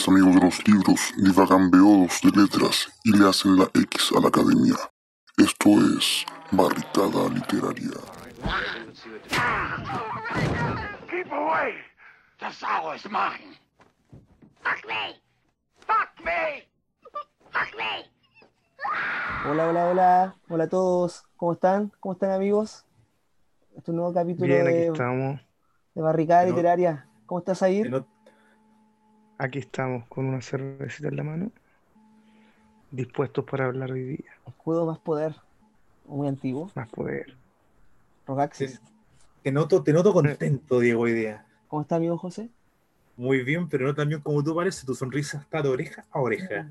tres amigos de los libros divagan beodos de letras y le hacen la X a la academia. Esto es Barricada Literaria. Keep away! The sow is mine! Fuck me! Fuck me! Fuck me! Hola, hola, hola. Hola a todos. ¿Cómo están? ¿Cómo están amigos? Este es un nuevo capítulo Bien, aquí de, estamos. de Barricada Literaria. ¿Cómo estás ahí? Aquí estamos con una cervecita en la mano, dispuestos para hablar hoy día. Escudo más poder. Muy antiguo. Más poder. Rogaxis. Te noto, te noto contento, Diego, hoy día. ¿Cómo está amigo José? Muy bien, pero no tan bien como tú pareces. Tu sonrisa está de oreja a oreja.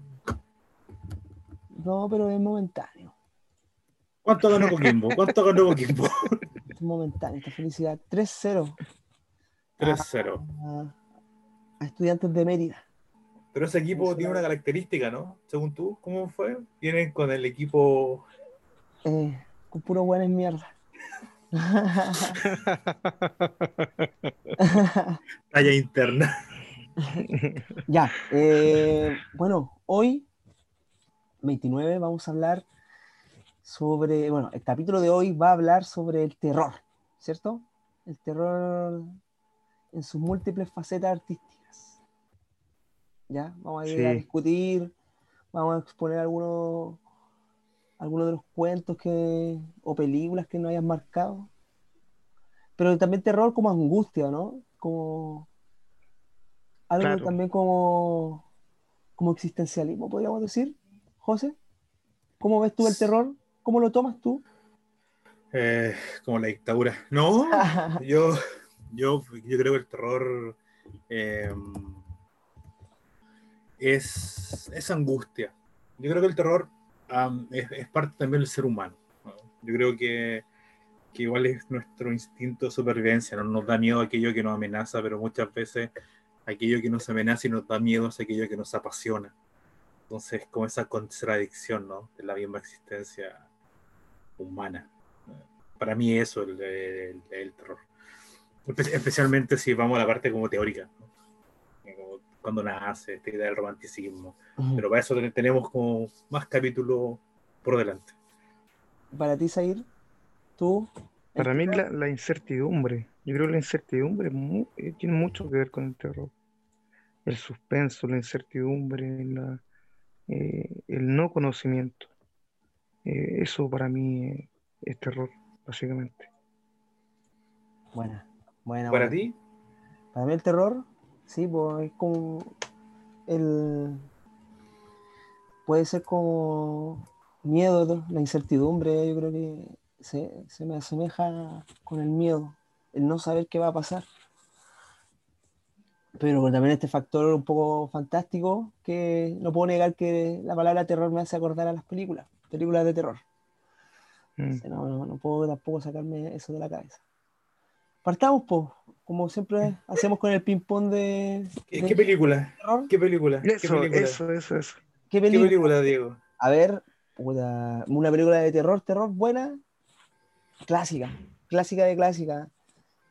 No, pero es momentáneo. ¿Cuánto ganó Coquimbo? ¿Cuánto ganó Coquimbo? Es momentáneo esta felicidad. 3-0 3-0. a, a estudiantes de Mérida. Pero ese equipo tiene una característica, ¿no? Según tú, ¿cómo fue? Vienen con el equipo. Eh, con puro buenas mierda. talla interna. Ya, eh, bueno, hoy, 29, vamos a hablar sobre, bueno, el capítulo de hoy va a hablar sobre el terror, ¿cierto? El terror en sus múltiples facetas artísticas. Ya, vamos a ir a discutir, vamos a exponer algunos, algunos de los cuentos que, o películas que nos hayan marcado. Pero también terror como angustia, ¿no? Como algo Claro. también como, como existencialismo, podríamos decir. José, ¿cómo ves tú el terror? ¿Cómo lo tomas tú? Eh, como la dictadura. No, yo, yo, yo creo que el terror eh, es, es angustia. Yo creo que el terror es, parte también del ser humano. ¿no? Yo creo que, que igual es nuestro instinto de supervivencia. ¿no? Nos da miedo aquello que nos amenaza, pero muchas veces aquello que nos amenaza y nos da miedo es aquello que nos apasiona. Entonces, como esa contradicción ¿no? de la misma existencia humana. Para mí eso es el, el- terror. Espe- Especialmente si vamos a la parte como teórica. Cuando nace esta idea del romanticismo. Pero para eso ten- tenemos como más capítulos por delante. Para ti, Zair, tú. Para mí la, la incertidumbre, yo creo que la incertidumbre eh, tiene mucho que ver con el terror. El suspenso, la incertidumbre, la- eh, el no conocimiento. Eh, eso para mí eh, es terror, básicamente. Buena, buena. ¿Para buena. ti? Para mí el terror, sí, pues es como el puede ser como miedo, la incertidumbre, yo creo que se, se me asemeja con el miedo, el no saber qué va a pasar. Pero también este factor un poco fantástico que no puedo negar que la palabra terror me hace acordar a las películas, películas de terror. Mm. No, no, no puedo tampoco sacarme eso de la cabeza. Partamos, pues, como siempre hacemos con el ping-pong de, ¿Qué, de qué película? terror. ¿Qué película? ¿Qué Eso, película? eso, eso, eso. ¿Qué ¿Qué película? Diego? A ver, puta, una película de terror, terror buena, clásica, clásica de clásica.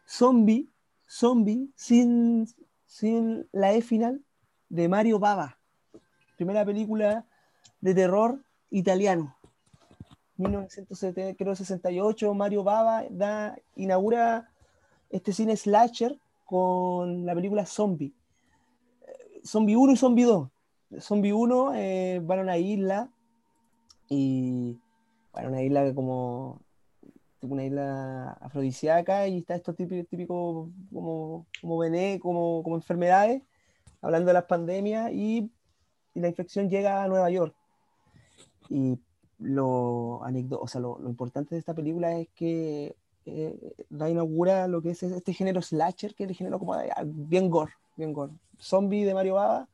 Zombie, zombie, sin, sin la E final, de Mario Bava. Primera película de terror italiano. 1968, Mario Bava da, inaugura este cine slasher con la película Zombie. Zombie 1 y Zombie 2. Zombie 1 eh, van a una isla y bueno, una isla como una isla afrodisíaca y está esto típico, típico como, como vené, como, como enfermedades, hablando de las pandemias y, y la infección llega a Nueva York. Y lo, o sea, lo, lo importante de esta película es que eh, da inaugura lo que es este género slasher, que es el género como de- bien gore, bien gore. Zombie de Mario Bava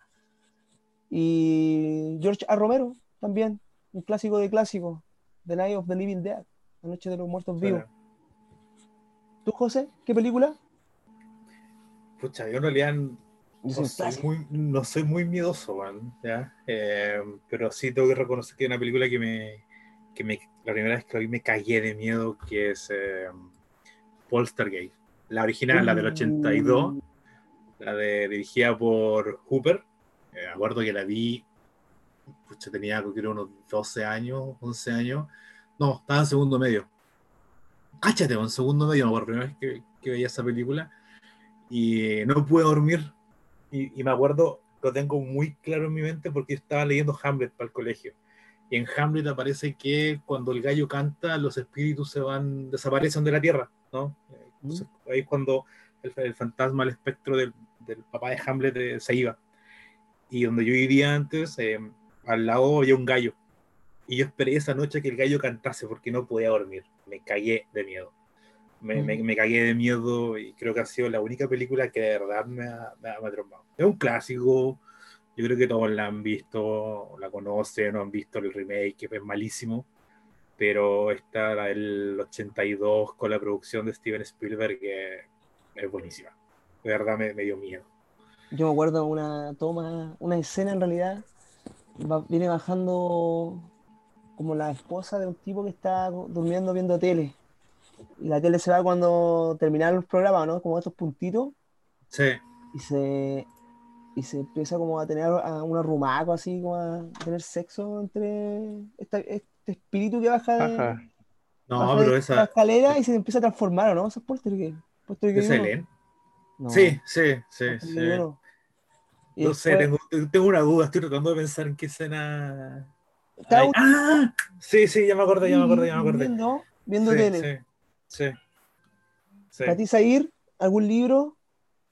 y George A. Romero también, un clásico de clásicos, The Night of the Living Dead, La Noche de los Muertos Vivos. Bueno, ¿Tú, José, qué película? pucha, yo en realidad no soy muy, no soy muy miedoso, man, ¿ya? Eh, pero sí tengo que reconocer que hay una película que me, que me, la primera vez que vi me cagué de miedo, que es eh, Poltergeist. La original, la del 82, Uh, la de, dirigida por Hooper, me acuerdo que la vi, pucha, tenía creo unos 12 años, 11 años. No, estaba en segundo medio. Cáchate, en segundo medio, por primera vez que, que veía esa película. Y no pude dormir. Y, y me acuerdo, lo tengo muy claro en mi mente porque estaba leyendo Hamlet para el colegio. Y en Hamlet aparece que cuando el gallo canta, los espíritus se van, desaparecen de la tierra, ¿no? Entonces, ahí es cuando el, el fantasma, el espectro del, del papá de Hamlet eh, se iba. Y donde yo vivía antes, eh, al lado había un gallo. Y yo esperé esa noche que el gallo cantase porque no podía dormir. Me cagué de miedo. Me, me, me cagué de miedo y creo que ha sido la única película que de verdad me ha, me ha, ha traumado. Es un clásico, yo creo que todos la han visto, la conocen, no han visto el remake, que es malísimo. Pero esta, la del 82, con la producción de Steven Spielberg, que es buenísima. De verdad me, me dio miedo. Yo me acuerdo una toma, una escena en realidad, va- viene bajando como la esposa de un tipo que está durmiendo viendo tele. Y la tele se va cuando terminaron los programas, ¿no? Como estos puntitos. Sí, Y se, y se empieza como a tener a un arrumaco así, como a tener sexo entre esta- este espíritu que baja de, Ajá. no, baja pero de la escalera y se empieza a transformar, ¿o no? ¿Eso es Poltergeist? ¿Poltergeist es. No, Sí, sí, sí, sí. No sé, tengo, tengo una duda, estoy tratando de pensar en qué escena. Ay, ¡Ah! Sí, sí, ya me acordé, ya me acordé, ya me acordé. Viendo, viendo sí, tele. Sí, sí. sí. ¿Para ti, algún libro,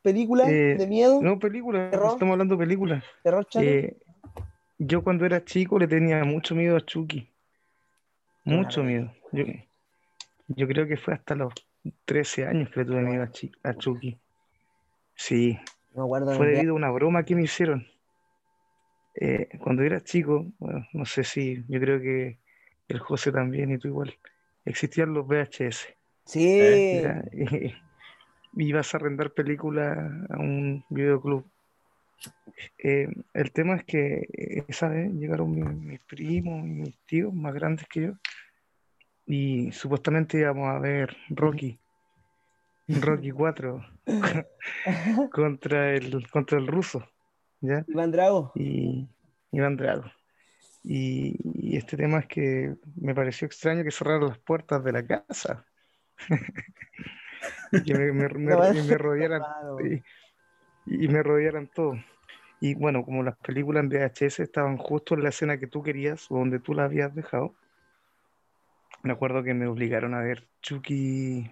película Eh, de miedo, No, películas, ¿Terror? estamos hablando de películas. terror? Eh, yo cuando era chico le tenía mucho miedo a Chucky. Mucho miedo. Yo, yo creo que fue hasta los 13 años que le tuve miedo a, Chucky. Sí, no fue debido a una broma que me hicieron. Eh, cuando era chico, bueno, no sé si, yo creo que el José también y tú igual, existían los VHS. Sí. Y ibas a arrendar películas a un videoclub. Eh, el tema es que esa vez llegaron mi- mis, primos y mis tíos más grandes que yo y supuestamente íbamos a ver Rocky, Rocky 4 contra el, contra el ruso, ¿ya? Iván Drago. y Iván Drago. Y, y este tema es que me pareció extraño que cerraran las puertas de la casa. Y que me, me- me- No, y me rodearan y, y me rodearan todo. Y bueno, como las películas en VHS estaban justo en la escena que tú querías o donde tú la habías dejado, me acuerdo que me obligaron a ver Chucky,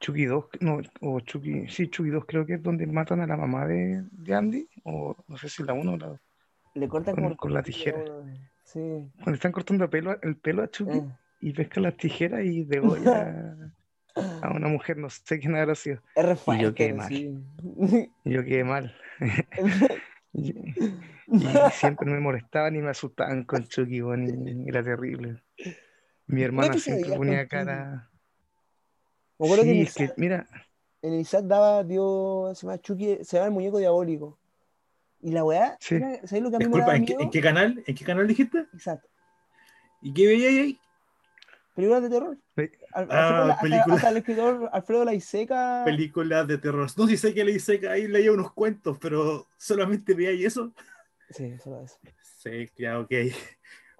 Chucky 2, no, o Chucky, sí, Chucky 2 creo que es donde matan a la mamá de, de Andy, o no sé si la 1 o la 2. Le cortan con- el con la tijera. weón. Sí. Cuando están cortando pelo, el pelo a Chucky Eh, y pescan las tijeras y degolla a una mujer, no sé quién habrá sido. Es re Y yo quedé mal. sí. Y yo quedé mal. Y, y siempre me molestaban y me asustaban con Chucky, y era terrible. Mi hermana que siempre ponía cara. Me acuerdo que en Sí, el es que, mira, en el SAT daba, dio, se llama Chucky, se llama el muñeco diabólico. Y la weá, Sí. ¿sabes lo que a mí me daba ¿en miedo? en qué canal? ¿En qué canal dijiste? Exacto. ¿Y qué veía ahí? Películas de terror. Pe- Al- Ah, hasta, hasta- película. hasta el escritor Alfredo Laiseca. Películas de terror. No sé si sé que que ahí leía unos cuentos, pero solamente veía ahí eso. Sí, solo eso. Sí, ya, ok.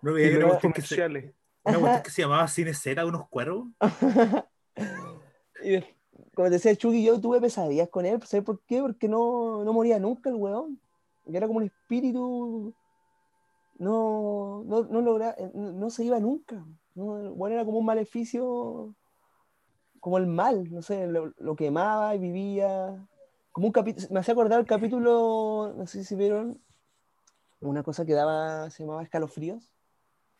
No y veía que se, comerciales. una cuestión que se llamaba Cine Cera, unos cuervos. Y como te decía Chucky, yo tuve pesadillas con él. ¿Sabes por qué? Porque no, no moría nunca el weón. Y Era como un espíritu. No, no, no, logra- no, no se iba nunca. No, weón era como un maleficio. Como el mal. No sé, lo, lo quemaba y vivía. Como un capítulo. Me hacía acordar el capítulo. No sé si vieron. Una cosa que daba. Se llamaba Escalofríos.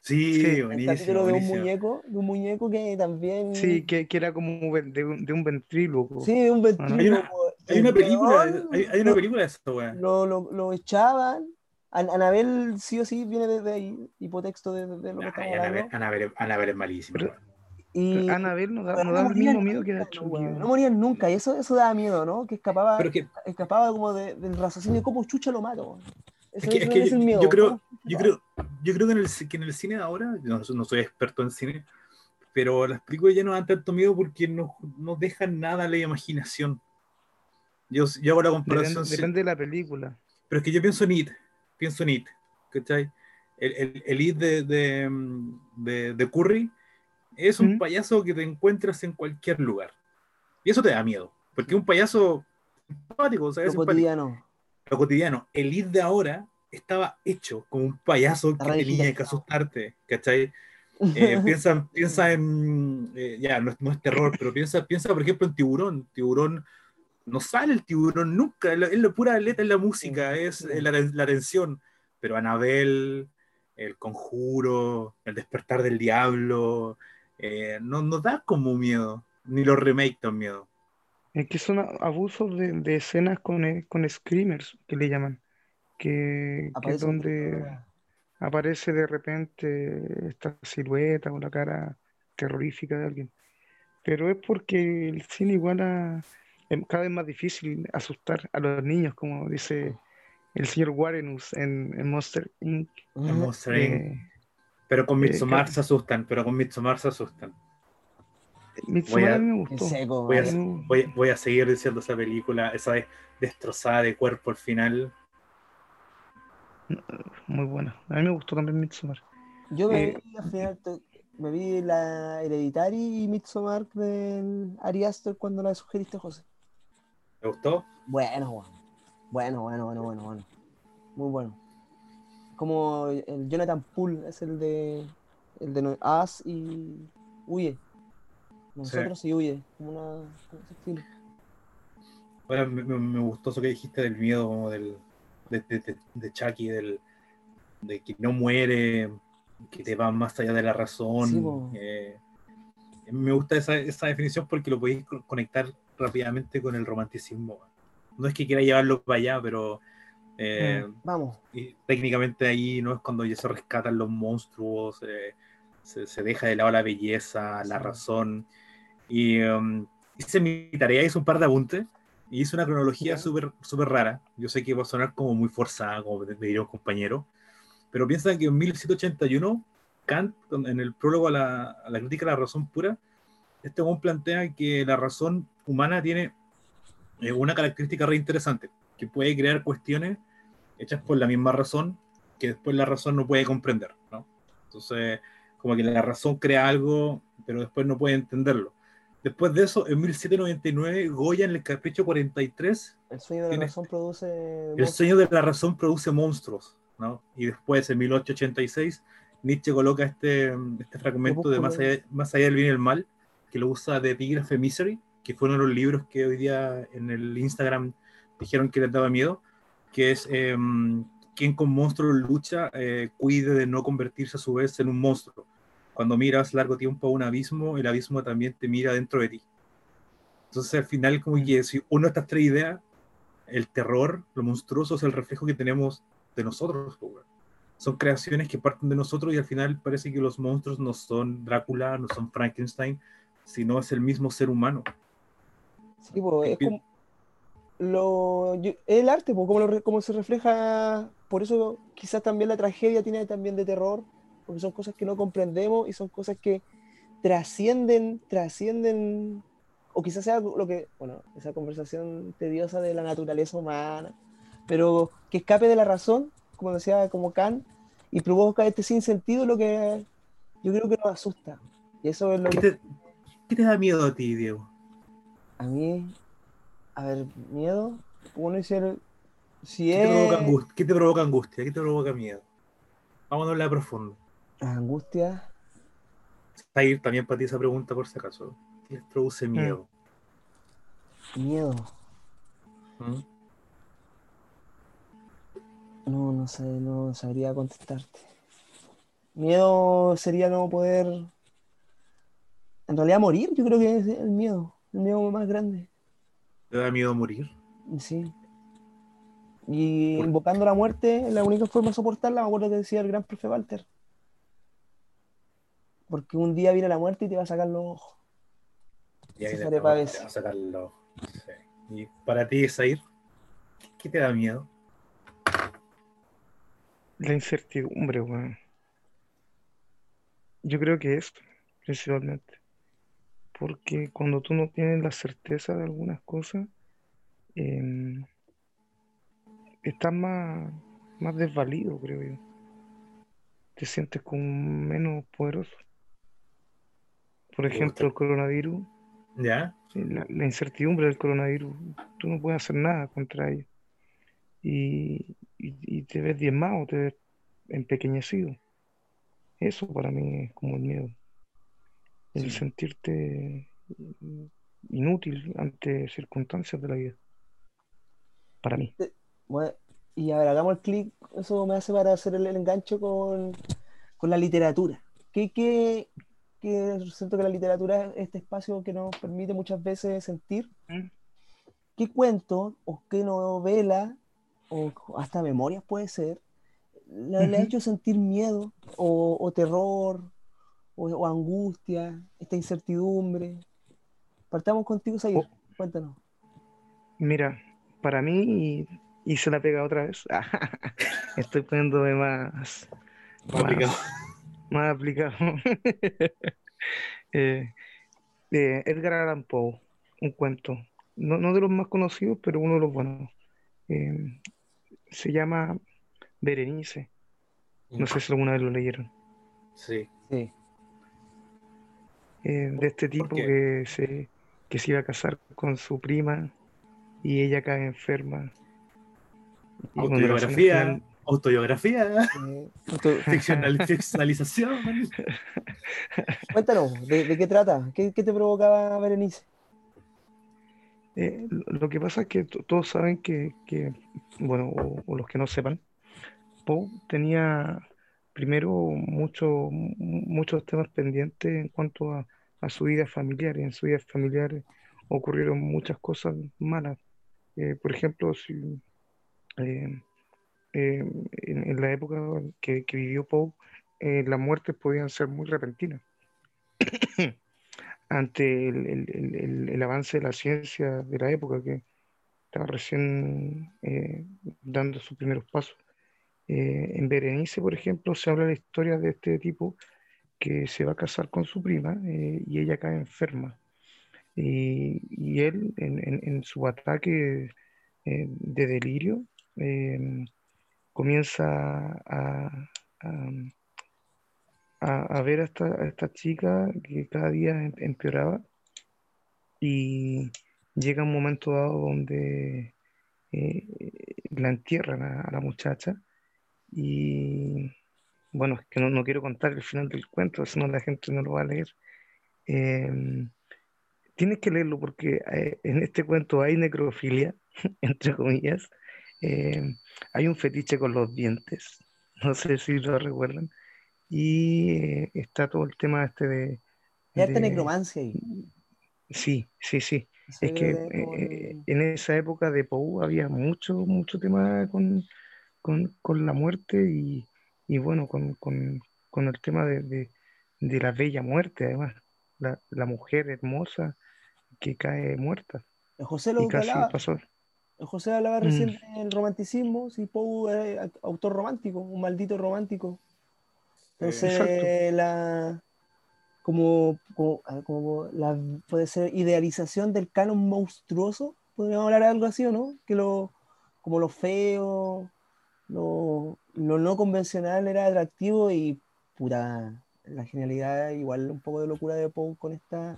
Sí, Sí, El buenísimo. capítulo de un buenísimo. muñeco. De un muñeco que también. Sí, que, que era como de un, de un ventríloco. Sí, de un Hay una- ventríloco. Hay una El película, hay, hay una película de eso, weón. lo, lo, lo echaban. An- Anabel sí o sí viene desde ahí, hipotexto de, de lo que estamos Anabel, hablando. Anabel, Anabel es malísima. Pero-. Y Anabel nos da, no da el mismo miedo que da nunca, Chucky. weón. No morían nunca, y eso, eso daba miedo, ¿no? Que escapaba, Pero que, escapaba como de- del raciocinio de cómo chucha lo mato. Eso, Es que- es que es el miedo. yo creo- ¿cómo chucha yo creo, yo creo que, en el, que en el cine de ahora, yo no, no soy experto en cine, pero las películas ya no dan tanto miedo porque no, no dejan nada a la imaginación. Yo, yo hago la Depende, comparación. depende de la película. Pero es que yo pienso en It, pienso en It, ¿cachai? El, el, el It de, de, de, de Curry es un ¿Mm? payaso que te encuentras en cualquier lugar. Y eso te da miedo, porque es un payaso simpático, o sea, Lo es simpático. cotidiano. Lo cotidiano. El It de ahora estaba hecho como un payaso que tenía que asustarte, ¿cachai? Eh, piensa, piensa en, eh, ya, no, es- no es terror, pero piensa, piensa, por ejemplo, en Tiburón. Tiburón, no sale el tiburón nunca, es la, es la pura letra, es la música, es la, la tensión. Pero Anabel, El Conjuro, El Despertar del Diablo, eh, no, no da como miedo, ni los remakes dan miedo. Es que son abusos de, de escenas con, eh, con screamers, que le llaman, que, que es donde aparece de repente esta silueta o la cara terrorífica de alguien. Pero es porque el cine igual a- es cada vez más difícil asustar a los niños, como dice el señor Warrenus en, en Monster Inc. En Monster Inc. Eh, Pero con Eh, Midsommar claro. se asustan, pero con Midsommar se asustan. A- mí me gustó. seco, Voy a, voy, voy seguir diciendo esa película, esa de- destrozada de cuerpo al final. Muy buena. A mí me gustó también Midsommar. Yo me Eh, vi al final, me vi la Hereditary y Midsommar del Ari Aster cuando la sugeriste, José. ¿Te gustó? Bueno, bueno. Bueno, bueno, bueno, bueno, bueno. Muy bueno. Como el Jonathan Poole es el de el de Us y Huye. Nosotros y Huye. Como una como me, gustó eso que dijiste del miedo, como del, de, de, de- de Chucky, del, de que no muere, que te va más allá de la razón. Sí, eh, me gusta esa, esa definición porque lo podéis co- conectar rápidamente con el romanticismo. No es que quiera llevarlo para allá, pero eh, Vamos. y técnicamente ahí no es cuando ya se rescatan los monstruos, eh, se, se deja de lado la belleza, la razón. Y um, hice mi tarea, hice un par de apuntes y hice una cronología súper súper rara. Yo sé que va a sonar como muy forzada, como me diría un compañero, pero piensa que en 1781, Kant, en el prólogo a la, a la crítica de la razón pura, este hombre plantea que la razón humana tiene eh, una característica re interesante, que puede crear cuestiones hechas por la misma razón que después la razón no puede comprender, ¿no? Entonces, como que la razón crea algo, pero después no puede entenderlo. Después de eso, en 1799, Goya en el Capricho 43, El sueño de la Tiene- razón produce. el sueño de la razón produce monstruos, ¿no? Y después, en 1886, Nietzsche coloca este, este fragmento de más allá, más allá del bien y el mal, que lo usa de Epígrafe Misery, que fue uno de los libros que hoy día en el Instagram dijeron que les daba miedo, que es eh, quien con monstruos lucha, eh, cuide de no convertirse a su vez en un monstruo. Cuando miras largo tiempo a un abismo, el abismo también te mira dentro de ti. Entonces al final como que si uno de estas tres ideas, el terror, lo monstruoso es el reflejo que tenemos de nosotros. Son creaciones que parten de nosotros y al final parece que los monstruos no son Drácula, no son Frankenstein, sino es el mismo ser humano. Sí, po, es como lo, yo- el arte, po, como, lo como se refleja, por eso quizás también la tragedia tiene también de terror, porque son cosas que no comprendemos y son cosas que trascienden, trascienden, o quizás sea lo que, bueno, esa conversación tediosa de la naturaleza humana, pero que escape de la razón, como decía como Kant, y provoca este sinsentido, lo que yo creo que nos asusta. Y eso es lo ¿Qué que te, qué te da miedo a ti, Diego? A mí, a ver, miedo, uno dice, el- si ¿Qué te, provoca es angustia? ¿Qué te provoca angustia? ¿Qué te provoca miedo? Vamos a hablar profundo. angustia, Está ahí también para ti esa pregunta por si acaso. ¿Qué les produce miedo? miedo, ¿Mm? no, no sé, no sabría contestarte. Miedo sería no poder, en realidad morir, yo creo que es el miedo, el miedo más grande, ¿Te da miedo morir? sí. Y ¿Por- invocando la muerte, la única forma de soportarla, me acuerdo que decía el gran profe Walter. Porque un día viene la muerte y te va a sacar los ojos. Y ahí te te va a sacarlo. Sí. Y para ti, Zair, ¿qué te da miedo? La incertidumbre, weón. Yo creo que esto, principalmente. Porque cuando tú no tienes la certeza de algunas cosas, em, estás más, más desvalido, creo yo. Te sientes como menos poderoso. Por ejemplo, el coronavirus, ¿Ya? la, la incertidumbre del coronavirus, tú no puedes hacer nada contra ello. Y, y, y te ves diezmado, te ves empequeñecido. Eso para mí es como el miedo. El Sí. sentirte mm, inútil ante circunstancias de la vida. Para mí. Bueno, y a ver, hagamos el clic, eso me hace para hacer el, el enganche con, con la literatura. ¿Qué, qué, qué- siento que la literatura es este espacio que nos permite muchas veces sentir? ¿Mm? ¿Qué cuento o qué novela o hasta memorias puede ser le, ha hecho sentir miedo o, o terror o, o angustia, esta incertidumbre? Partamos contigo, Sayir. Oh. Cuéntanos. Mira, para mí, y, y se la pega otra vez, estoy poniéndome más, Más aplicado. más aplicado. Eh, eh, Edgar Allan Poe, un cuento, no, no de los más conocidos, pero uno de los buenos. Eh, se llama Berenice, no sé si alguna vez lo leyeron. Sí. Sí. Eh, de este tipo que se, que se iba a casar con su prima y ella cae enferma. Y Autobiografía. Autobiografía. Eh, Ficcional, ficcionalización. Cuéntanos, ¿de, de qué trata? ¿Qué, qué te provocaba Berenice? Eh, lo que pasa es que to- todos saben que, que, bueno, o, o los que no sepan, Poe tenía primero mucho- mu- muchos temas pendientes en cuanto a, a su vida familiar, y en su vida familiar ocurrieron muchas cosas malas. Eh, por ejemplo, si, eh, eh, en, la época que, que vivió Poe, las muertes podían ser muy repentinas. Ante el, el- avance de la ciencia de la época que estaba recién dando sus primeros pasos. En Berenice, por ejemplo, se habla la historia de este tipo que se va a casar con su prima eh, y ella cae enferma. Y, y él, en, en- su ataque eh, de delirio, eh, comienza a, a- ver a esta, a esta chica que cada día em- empeoraba y llega un momento dado donde eh, la entierran a la muchacha y bueno, es que no, no quiero contar el final del cuento, si no la gente no lo va a leer. Eh, tienes que leerlo porque eh, en este cuento hay necrofilia, entre comillas. Eh, hay un fetiche con los dientes, no sé si lo recuerdan. Y eh, está todo el tema este de... De- necromancia ahí. Sí, sí, sí. Eso Es que eh, de- en esa época de Poe había mucho, mucho tema con, con, con la muerte y, y bueno, con, con, con el tema de, de, de la bella muerte, además. La, la mujer hermosa que cae muerta. José lo hablaba. José hablaba Mm. recién del romanticismo, si Poe es autor romántico, un maldito romántico. Entonces, la como, como la puede ser idealización del canon monstruoso, podríamos hablar de algo así, ¿o no? Que lo, como lo feo, lo, lo no convencional era atractivo y puta, la genialidad, igual un poco de locura de Poe con esta.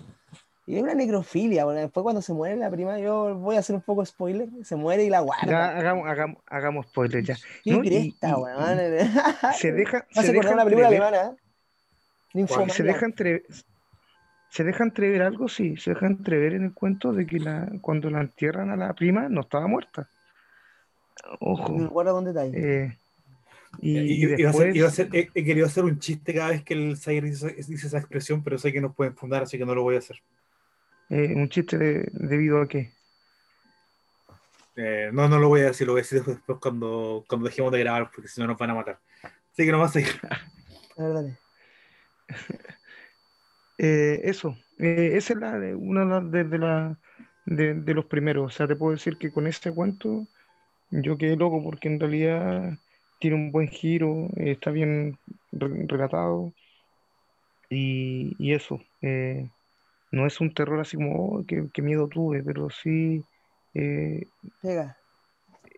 Y es una necrofilia, bueno, después cuando se muere la prima, yo voy a hacer un poco de spoiler, se muere y la guarda. Ya, hagamos, hagamos, hagamos spoiler ya. ¡Qué ¿no? Y- y-! Se deja, Me hace se acordar deja una película entrever- alemana, ¿eh? Se deja entre, se deja entrever algo, sí, se deja entrever en el cuento de que la, cuando la entierran a la prima no estaba muerta. Ojo. Me acuerdo con detalle. eh, y, Y- y y- iba a después, hacer- iba a hacer- he, he querido hacer un chiste cada vez que el Zaire dice, dice esa expresión, pero sé que nos pueden fundar, así que no lo voy a hacer. eh, un chiste de- debido a que Eh, no, no lo voy a decir, lo voy a decir después cuando, cuando dejemos de grabar, porque si no nos van a matar. Así que no va a seguir. A ver, dale. eh, eso, eh, esa es la, de- una de, las- de, de la- de- de los primeros. O sea, te puedo decir que con este cuento yo quedé loco porque en realidad tiene un buen giro, eh, está bien re- relatado y, y eso. eh, no es un terror así como, oh, qué, qué miedo tuve, pero sí eh, Pega.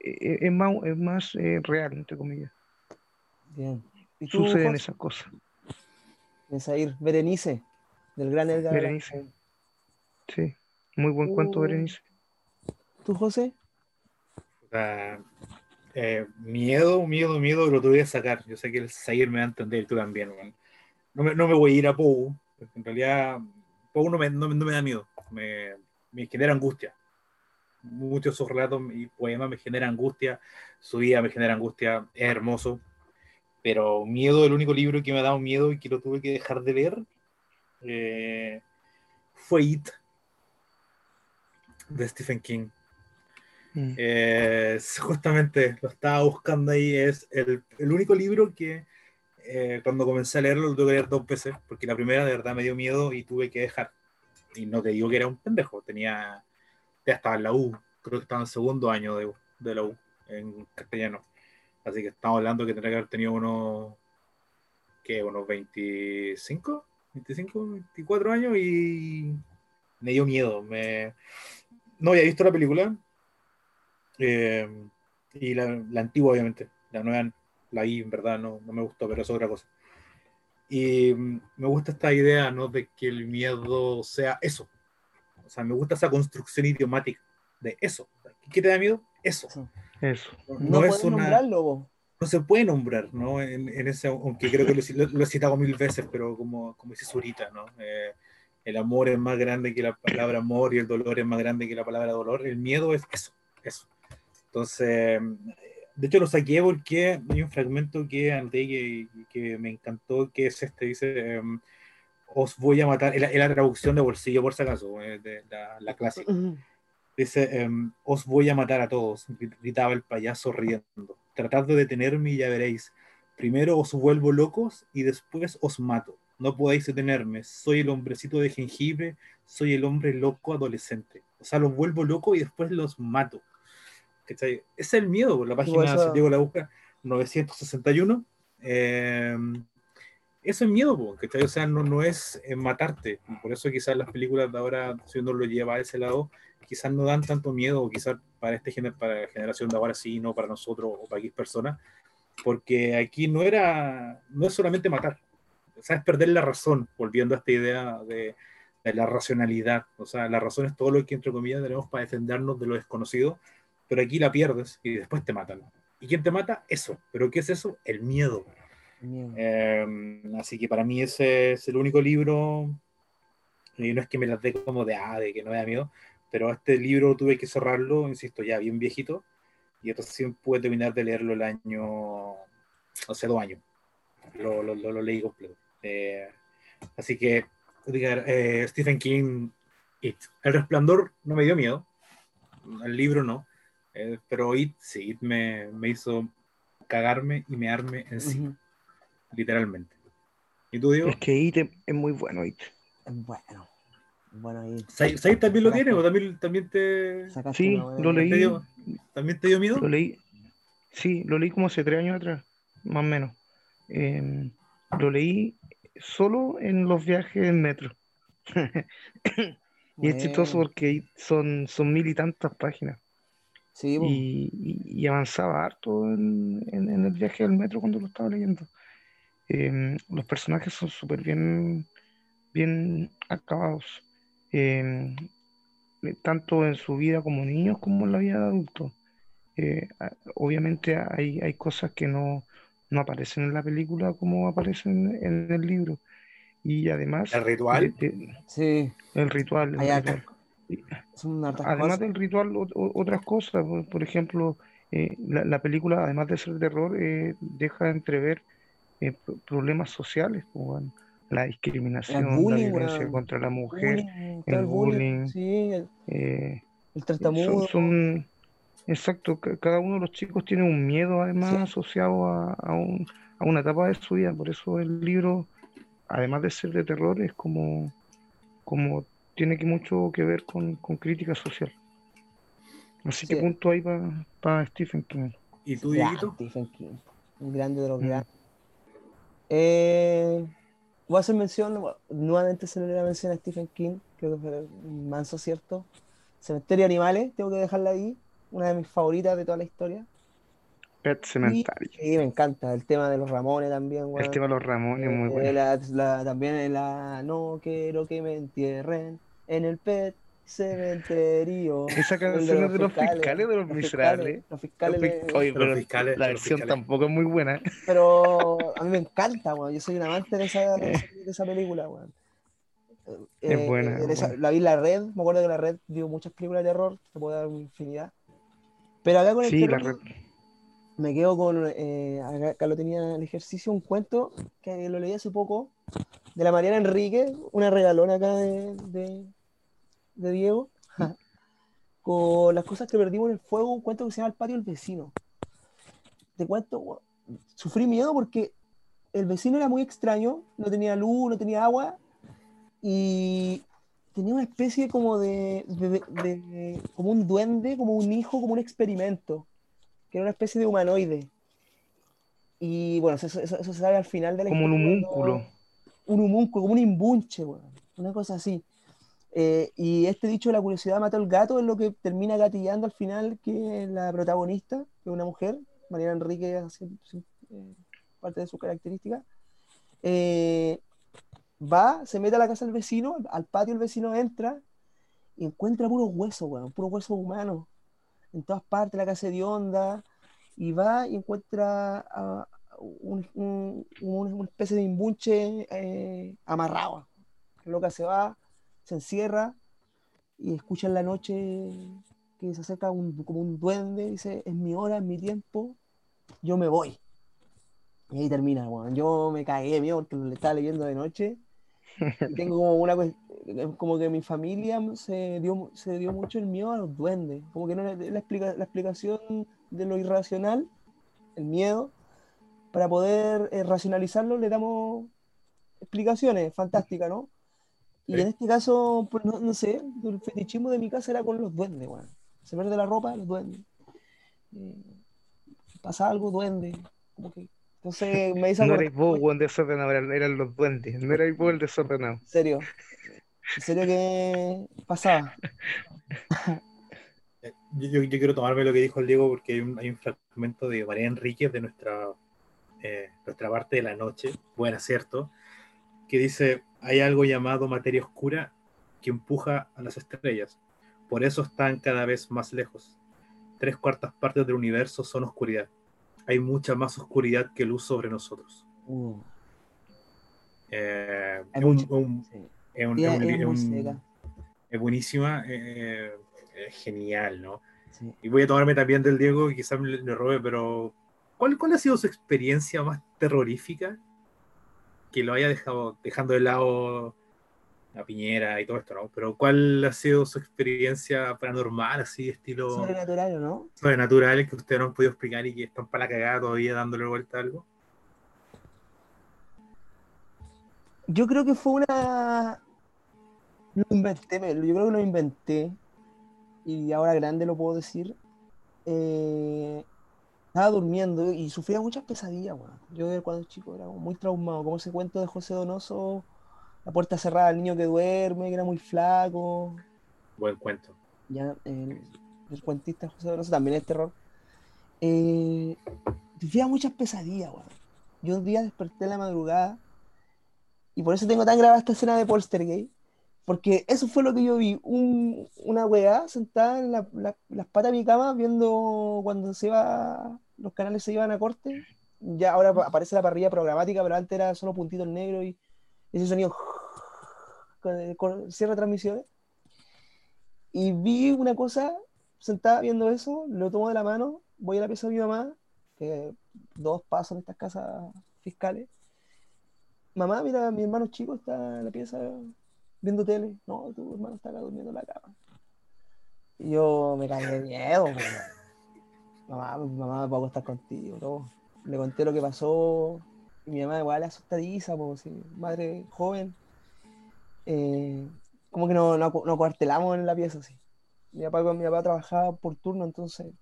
eh, es más, es más eh, real, entre comillas. Bien. ¿Y tú, Suceden José? esas cosas. Mesair, Berenice, del gran Edgar Berenice. Sí, muy buen cuento, Uh. Berenice. ¿Tú, José? sea, eh, miedo, miedo, miedo lo tuve que sacar. Yo sé que el Zair me va a entender tú también. No, me, no me voy a ir a Pou, en realidad Pou no me, no, no me da miedo, me, me genera angustia. Muchos de sus relatos y poemas me generan angustia, su vida me genera angustia, es hermoso. Pero miedo, el único libro que me ha dado miedo y que lo tuve que dejar de leer eh, fue It, de Stephen King. Mm. Eh, justamente lo estaba buscando ahí. Es el, el único libro que eh, cuando comencé a leerlo lo tuve que leer dos veces, porque la primera de verdad me dio miedo y tuve que dejar. Y no te digo que era un pendejo, tenía, ya estaba en la U, creo que estaba en segundo año de, de la U, en castellano. Así que estamos hablando que tendría que haber tenido unos, ¿qué? Unos 25, 25, 24 años y me dio miedo. Me... No había visto la película, eh, y la, la antigua, obviamente. La nueva la vi, en verdad, no, no me gustó, pero es otra cosa. Y mm, me gusta esta idea, ¿no? De que el miedo sea eso. O sea, me gusta esa construcción idiomática de eso. ¿Qué te da miedo? Eso. Eso. No, No, no es una, nombrarlo, vos. no se puede nombrar, ¿no? En, en ese, aunque creo que lo, lo- lo he citado mil veces, pero como, como dice Zurita, ¿no? Eh, el amor es más grande que la palabra amor y el dolor es más grande que la palabra dolor. El miedo es eso, eso. Entonces, de hecho lo saqué porque hay un fragmento que anoté que, que me encantó, que es este, dice, em, os voy a matar, es la, traducción de bolsillo por si acaso, eh, de la, la clásica. Dice, em, os voy a matar a todos, gritaba el payaso riendo. Tratad de detenerme y ya veréis. Primero os vuelvo locos y después os mato. No podéis detenerme. Soy el hombrecito de jengibre, soy el hombre loco adolescente. O sea, los vuelvo locos y después los mato. ¿Cachai? Ese es el miedo, por la página eso- Santiago la busca 961. em, eso es miedo, po, ¿cachai? O sea, no, no es eh, matarte. Por eso quizás las películas de ahora, si uno lo lleva a ese lado, quizás no dan tanto miedo, quizás para, este, gener- para la generación de ahora sí, no para nosotros o para X personas, porque aquí no era, no es solamente matar, o sea, es perder la razón, volviendo a esta idea de, de la racionalidad, o sea, la razón es todo lo que, entre comillas, tenemos para defendernos de lo desconocido, pero aquí la pierdes y después te matan. ¿Y quién te mata? Eso. ¿Pero qué es eso? El miedo. Miedo. Eh, así que para mí ese es el único libro, y no es que me las dé como de, ah, de que no me da miedo, pero este libro tuve que cerrarlo, insisto, ya bien viejito, y recién pude terminar de leerlo el año, hace dos años, lo, lo, lo- lo leí completo. Eh, así que, eh, Stephen King, It. El Resplandor no me dio miedo, el libro no, eh, pero It sí, It me, me hizo cagarme y mearme encima Ujú. literalmente. ¿Y tú, Diego? Es que IT es- es muy bueno, IT. Bueno. Bueno, ahí ¿Sai Sai también lo tiene o también, también te, sacaste Sí, lo leí. te dio, también te dio miedo? Lo leí, sí, lo leí como hace tres años atrás, más o menos. Eh, lo leí solo en los viajes en metro. Y es chistoso porque son, son mil y tantas páginas. Sí. Y, y- y avanzaba harto en, en- en el viaje del metro cuando lo estaba leyendo. Eh, los personajes son súper bien, bien acabados. Eh, tanto en su vida como niños como en la vida de adultos. Eh, obviamente hay, hay cosas que no, no aparecen en la película como aparecen en el libro. Y además, ¿El ritual? de- de- Sí, el ritual, el ritual. Son hartas Además cosas. del ritual, o- otras cosas, por, por ejemplo, eh, la, la película, además de ser terror, eh, deja entrever eh, pro- problemas sociales, como bueno, la discriminación, la violencia contra la mujer, Bullying, el bullying, sí, el, eh, el tartamudo. son- exacto, ca- cada uno de los chicos tiene un miedo además Sí. asociado a, a un- a una etapa de su vida, por eso el libro, además de ser de terror, es como, como tiene que mucho que ver con, con crítica social. Así que punto ahí para Stephen King. ¿Y tú, Ya, Dieguito? Stephen King, un grande de los Mm. grandes. Eh, voy a hacer mención, nuevamente se le da mención a Stephen King, creo que fue un manso cierto. Cementerio de Animales, tengo que dejarla ahí. una de mis favoritas de toda la historia. Pet Cemetery. Sí, me encanta. El tema de los Ramones también, El tema de los Ramones, muy Eh, bueno. la- la- también la No quiero que me entierren en el pet cementerio. Esa canción es de los fiscales, de los miserables. Los fiscales, Los le- fic- Oye, de los pero fiscales, la versión fiscales. tampoco es muy buena. pero a mí me encanta, weón. Yo soy un amante de esa, de esa, película, weón. Es buena, en esa- la vi en la red, me acuerdo que la red dio muchas películas de terror, te puedo dar una infinidad. Pero acá con el Sí, la terror, red. me quedo con, eh, acá, acá lo tenía en el ejercicio, un cuento que lo leí hace poco, de la Mariana Enrique, una regalona acá de, de, de Diego, con las cosas que perdimos en el fuego, un cuento que se llama El patio del vecino. Te cuento, sufrí miedo porque el vecino era muy extraño, no tenía luz, no tenía agua, y tenía una especie como de, de- de- de- como un duende, como un hijo, como un experimento que era una especie de humanoide. Y bueno, eso, eso- eso se sabe al final de la Como un homúnculo. Un como un imbunche, una cosa así. Eh, y este dicho la curiosidad mató al gato es lo que termina gatillando al final que la protagonista, que es una mujer, Mariana Enrique, eh, parte de su característica, eh, va, se mete a la casa del vecino, al patio el vecino entra y encuentra puros huesos, weón, puros huesos humanos en todas partes, la casa de onda, y va y encuentra a un- un- un- una especie de imbunche eh, amarrado. Loca se va, se encierra y escucha en la noche que se acerca un, como un duende, dice, es mi hora, es mi tiempo, yo me voy. Y ahí termina, weón. Yo me cagué de miedo porque lo estaba leyendo de noche. Tengo como una como que mi familia se dio, se dio mucho el miedo a los duendes. Como que no era- la, explica- la explicación de lo irracional, el miedo, para poder eh, racionalizarlo le damos explicaciones fantásticas, ¿no? Y Sí. en este caso, pues no, no sé, el fetichismo de mi casa era con los duendes, weón. Se pierde la ropa, los duendes. Eh, pasa algo, duende. Como que, entonces me dice No erais vos, weón, desordenado, eran, eran los duendes. No erais vos el desordenado. En serio. En serio que pasaba. Eh, Yo, yo- yo quiero tomarme lo que dijo el Diego porque hay un, hay un fragmento de María Enríquez de nuestra, eh, nuestra parte de la noche, buen acierto, que dice, hay algo llamado materia oscura que empuja a las estrellas. Por eso están cada vez más lejos. Tres cuartas partes del universo son oscuridad. Hay mucha más oscuridad que luz sobre nosotros. Uh, Eh, es un- mucho- un- sí. es un- un- buenísima, eh, es genial, ¿no? Sí. Y voy a tomarme también del Diego, que quizás me le robe, pero ¿cuál, ¿cuál ha sido su experiencia más terrorífica que lo haya dejado dejando de lado la piñera y todo esto, ¿no? Pero ¿cuál ha sido su experiencia paranormal, así, estilo Sobrenatural, ¿o ¿no? sobrenatural, que ustedes no han podido explicar y que están para la cagada todavía dándole vuelta a algo? Yo creo que fue una. Lo inventé, yo creo que lo inventé. Y ahora grande lo puedo decir. Eh, estaba durmiendo y sufría muchas pesadillas, weón. Yo cuando chico era muy traumado, como ese cuento de José Donoso, la puerta cerrada, el niño que duerme, que era muy flaco. Buen cuento. ya el, el cuentista José Donoso también es terror. Eh, vivía muchas pesadillas, weón. Yo un día desperté en la madrugada y por eso tengo tan grabada esta escena de Poltergeist, porque eso fue lo que yo vi, un- una weá sentada en la- la- las patas de mi cama viendo cuando se iba, los canales se iban a corte, ya ahora apa- aparece la parrilla programática, pero antes era solo puntitos negros y ese sonido de transmisiones y vi una cosa sentada viendo eso, lo tomo de la mano, voy a la pieza de mi mamá, que dos pasos en estas casas fiscales. Mamá, mira, mi hermano chico está en la pieza viendo tele. No, tu hermano está acá durmiendo en la cama. Y yo me cagué de miedo. Mamá, mamá, me puedo acostar contigo. todo. Le conté lo que pasó. Y mi mamá igual asustadiza, pues, madre joven. Eh, como que no, no, no cuartelamos en la pieza, así. Mi papá, mi papá trabajaba por turno, entonces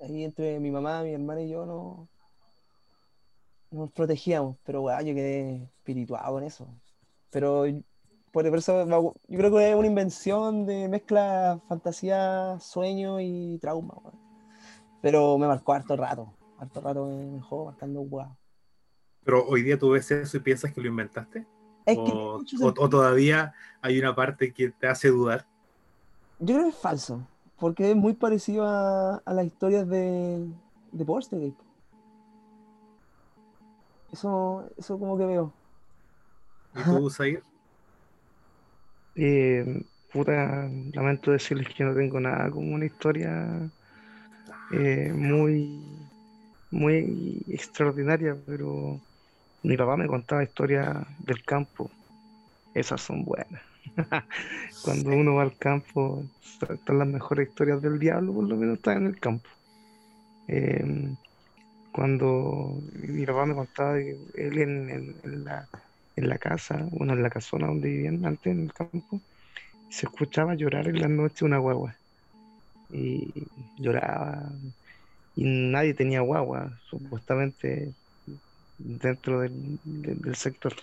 ahí entre mi mamá, mi hermana y yo no, nos protegíamos, pero weá, yo quedé espirituado con eso. Pero Por eso yo creo que es una invención de mezcla fantasía, sueño y trauma. weón. Pero me marcó harto rato. Harto rato me dejó marcando wow. Pero hoy día tú ves eso y piensas que lo inventaste. Es que o, o- todavía hay una parte que te hace dudar. Yo creo que es falso. Porque es muy parecido a, a las historias de, de Poltergeist. Eso, eso como que veo. ¿Y tú, Zair? Eh, puta, lamento decirles que no tengo nada como una historia eh, muy, muy extraordinaria, pero mi papá me contaba historias del campo. Esas son buenas. Cuando uno va al campo, están las mejores historias del diablo, por lo menos están en el campo. Eh, cuando mi papá me contaba que él en, en- en la, en la casa, bueno, en la casona donde vivían antes, en el campo, se escuchaba llorar en la noche una guagua. Y lloraba, y nadie tenía guagua, supuestamente, dentro del, del- sector.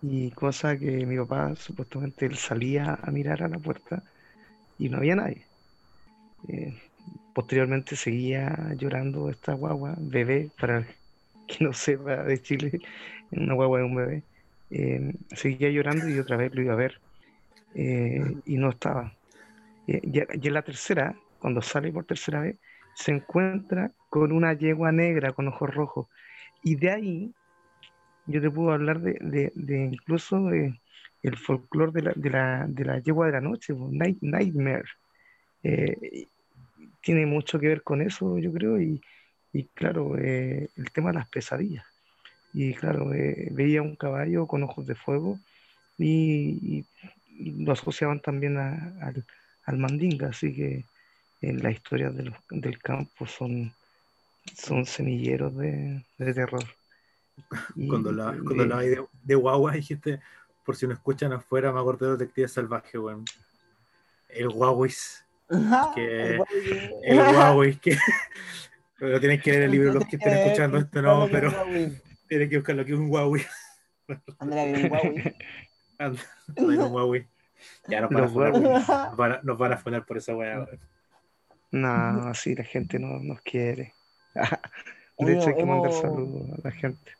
Y cosa que mi papá, supuestamente, él salía a mirar a la puerta y no había nadie. Eh, posteriormente seguía llorando esta guagua, bebé, para que no sepa de Chile, una guagua de un bebé. eh, seguía llorando y otra vez lo iba a ver eh, y no estaba. Eh, y, en la tercera, cuando sale por tercera vez, se encuentra con una yegua negra con ojos rojos. Y de ahí yo te puedo hablar de, de- incluso de el folclore de la, de, la, de la yegua de la noche, Night, Nightmare. Eh, tiene mucho que ver con eso, yo creo, y, y claro, eh, el tema de las pesadillas. Y claro, eh, veía un caballo con ojos de fuego y, y- lo asociaban también a- al mandinga, así que en las historias de los- del campo son, son semilleros de, de terror. Y- Cuando la, cuando hablabas de, de guagua dijiste, por si no escuchan afuera, me acordé de Detective Salvaje, weón. El guaguis. Que- El guau que- El guaguis que... Pero tienen que leer el libro los que estén escuchando esto, no, pero tienen que buscar lo que es un guaguis. Andrea viene un guau, Anda, anda con guaguis. Ya nos van, a funar, nos van a- nos van a funar por esa weá. No, así la gente no nos quiere. De hecho, hay que mandar saludos a la gente.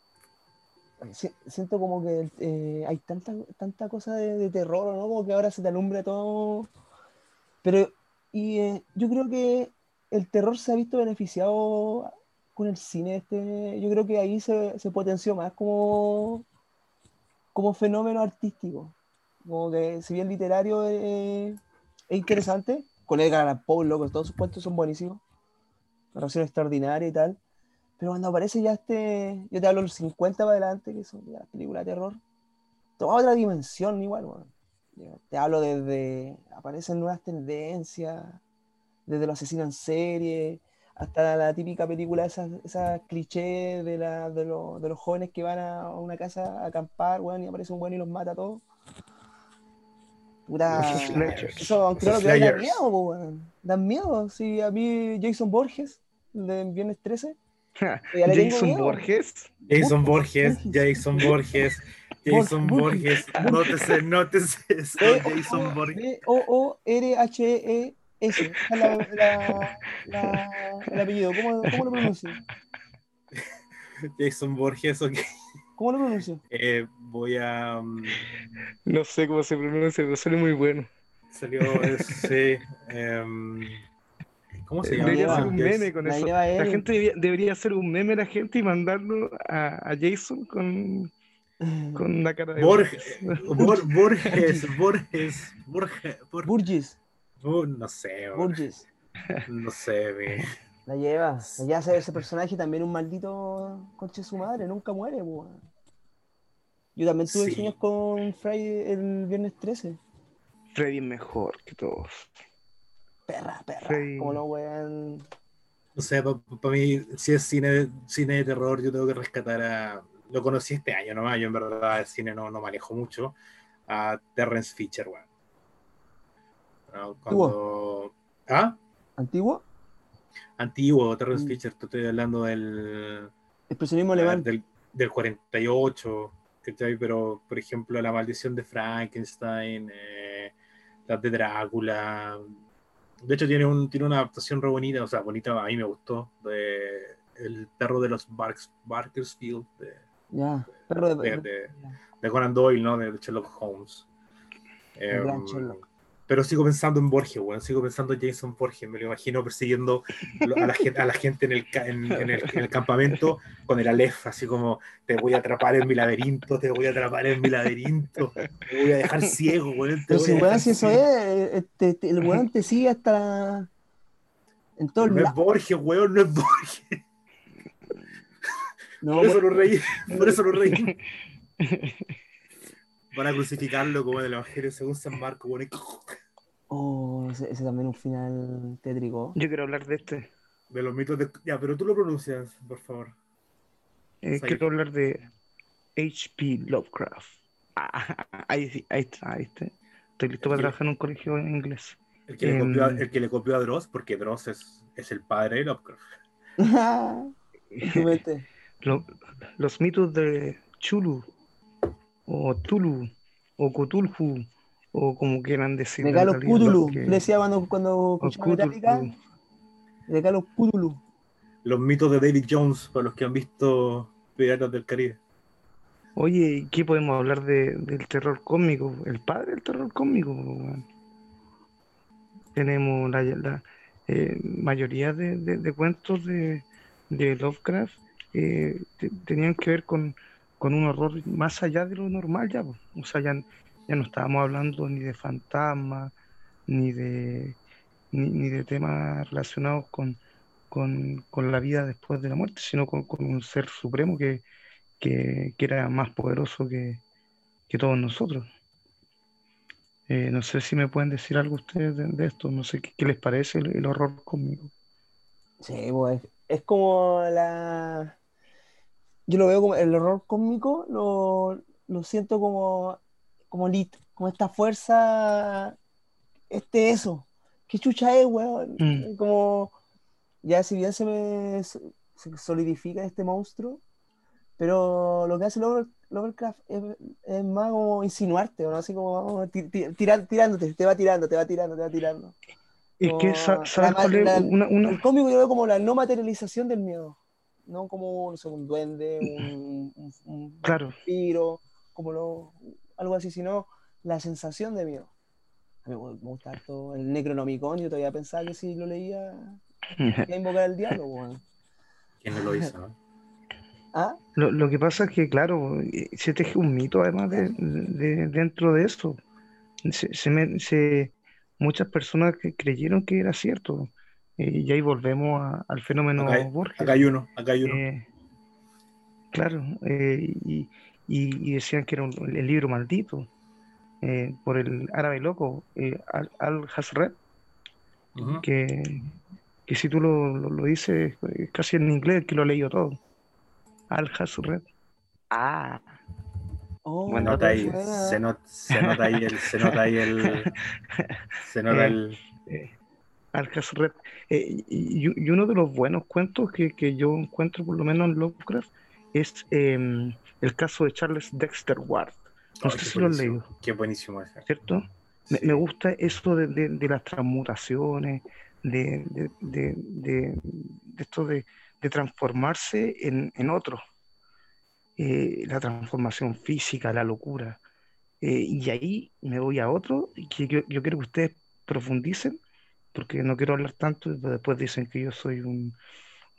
Si- Siento como que eh, hay tanta, tanta cosa de, de terror, ¿no? Como que ahora se te alumbra todo. Pero y, eh, yo creo que el terror se ha visto beneficiado con el cine. Este, yo creo que ahí se, se potenció más como, como fenómeno artístico. Como que si bien literario eh, es interesante, con Edgar Allan Poe, todos sus cuentos son buenísimos. Narración extraordinaria y tal. Pero cuando aparece ya este, yo te hablo los 50 para adelante, que son las películas de terror, toma otra dimensión igual. Ya, Te hablo desde, aparecen nuevas tendencias, desde los asesinos en serie, hasta la típica película, esas, esas clichés de, la, de, los- de los jóvenes que van a una casa a acampar, weón, y aparece un weón y los mata a todos. Puta, eso, aunque no lo creas, da slashers. miedo, po, weón. Dan miedo. Si a mí Jason Borges, de Viernes 13, ya le tengo Jason. Borges. Jason Borges, Borges. Jason Borges, Jason Borges. Borges, nótese, nótese eso, Jason Borges. B-O-O-R-H-E-S. Esa es la, la, la- el apellido. ¿Cómo, cómo lo pronuncio? Jason Borges, ok. ¿Cómo lo pronuncio? Eh, voy a. mm, No sé cómo se pronuncia, pero sale muy bueno. salió ese. em, ¿Cómo se llama? Debería ser un meme con la eso. La gente debería, debería hacer un meme a la gente y mandarlo a, a Jason con, con la cara de Borges, Borges. Bor- Borges, Borges, Borges, Borges. Burgess. Oh, no sé, Burgess. no sé, me- La lleva. La lleva ese, ese personaje también un maldito coche de su madre. Nunca muere, weón. Yo también tuve Sí. sueños con Friday el viernes 13. Freddy es mejor que todos. Perra, perra. Freddy. Como no, weón. O sea, para mí, si es cine, cine de terror, yo tengo que rescatar a. Lo conocí este año nomás, yo en verdad el cine no, no manejo mucho. A Terrence Fisher, weón. ¿No? Cuando. ¿Ah? ¿Antiguo? Antiguo, Terrence Mm. Fisher, te estoy hablando del. Expresionismo alemán. del, del 48. ¿cachai? Pero, por ejemplo, La Maldición de Frankenstein, eh, las de Drácula. De hecho, tiene, un, tiene una adaptación re bonita, o sea, bonita, a mí me gustó, de El perro de los Barks, Barkersfield, de, perro de, de, de- de Conan Doyle, ¿no? De Sherlock Holmes. Em, Sherlock. Pero sigo pensando en Borges, weón. Sigo pensando en Jason Borges. Me lo imagino persiguiendo a la gente, a la gente en, el, ca- en, en el, en el campamento con el Aleph, así como te voy a atrapar en mi laberinto, te voy a atrapar en mi laberinto, te voy a dejar ciego, weón. Pero si weón, si eso ciego". es, eh, el weón te sigue hasta en todos No es. Borges, weón, no es Borges. No, Por eso lo reí, por eso lo reí. Van a crucificarlo como en el Evangelio según San Marco, weón. oh, ese, ese también un final tétrico. Yo quiero hablar de este. De los mitos de. Ya, pero tú lo pronuncias, por favor. Eh, quiero hablar de H.P. Lovecraft. Ah, ahí sí, ahí está, ahí está. Estoy listo para trabajar en un colegio en inglés. El que, le Em. copió a, el que le copió a Dross, porque Dross es, es el padre de Lovecraft. Los mitos de Chulu, o Tulu, o Cthulhu, o como quieran decir. Realidad, Cthulhu. que- Le decía cuando, cuando Metallica, Carlos Cthulhu. Los mitos de David Jones, para los que han visto Piratas del Caribe. Oye, ¿y ¿qué podemos hablar de, del terror cósmico? El padre del terror cósmico. po, weón. Tenemos la, la, eh, mayoría de, de- de cuentos de, de Lovecraft eh, te- tenían que ver con, con un horror más allá de lo normal ya. po. O sea, ya, ya no estábamos hablando ni de fantasmas, ni de, ni, ni de temas relacionados con, con, con la vida después de la muerte, sino con, un ser supremo que, que, que era más poderoso que, que todos nosotros. Eh, no sé si me pueden decir algo ustedes de, esto, no sé qué, les parece el, horror cósmico. Sí, pues es, es como la. Yo lo veo como el horror cósmico, lo, lo siento como, como lit, como esta fuerza, este eso. ¿Qué chucha es, weón? Mm. Como, ya si bien se me se solidifica este monstruo, pero lo que hace Lover- Lovecraft es, es más como insinuarte, ¿o ¿no? Así como ti- ti- tirar- tirándote, te va tirando, te va tirando, te va tirando. Es que, No, sa- la Una, una- El cómico yo veo como la no materialización del miedo, no como no sé, un duende, un, un, un claro, vampiro, como lo, algo así, sino la sensación de miedo. A mí me gusta harto el Necronomicon, yo todavía pensaba que si lo leía iba a invocar al diablo. ¿Quién no lo hizo? ¿Ah? Lo, lo que pasa es que, claro, se teje un mito además de, de- dentro de eso. Se, se me- se- muchas personas que creyeron que era cierto. Eh, y ahí volvemos a- al fenómeno Acá hay- Borges. Acá hay uno, acá hay uno. Eh, claro, eh, y, y- y decían que era un- el libro maldito eh, por el árabe loco, eh, Al- Al-Hazred, Ujú. que, que si tú lo, lo- lo dices casi en inglés, que lo he leído todo. Al-Hazred. Ah, Oh, Bueno, Nota ahí, buena. se, not- se nota ahí el, se nota ahí el, se nota Eh, el, Al-Hazred. Eh, y, y uno de los buenos cuentos que, que yo encuentro, por lo menos en Lovecraft, es em, el caso de Charles Dexter Ward. No sé si lo has buenísimo, leído, Qué buenísimo ese. ¿cierto? Me, Sí. me gusta eso de, de- de las transmutaciones, de, de, esto de, de transformarse en, en otro. Eh, la transformación física, la locura. Eh, y ahí me voy a otro, que yo, yo quiero que ustedes profundicen, porque no quiero hablar tanto, y después dicen que yo soy un,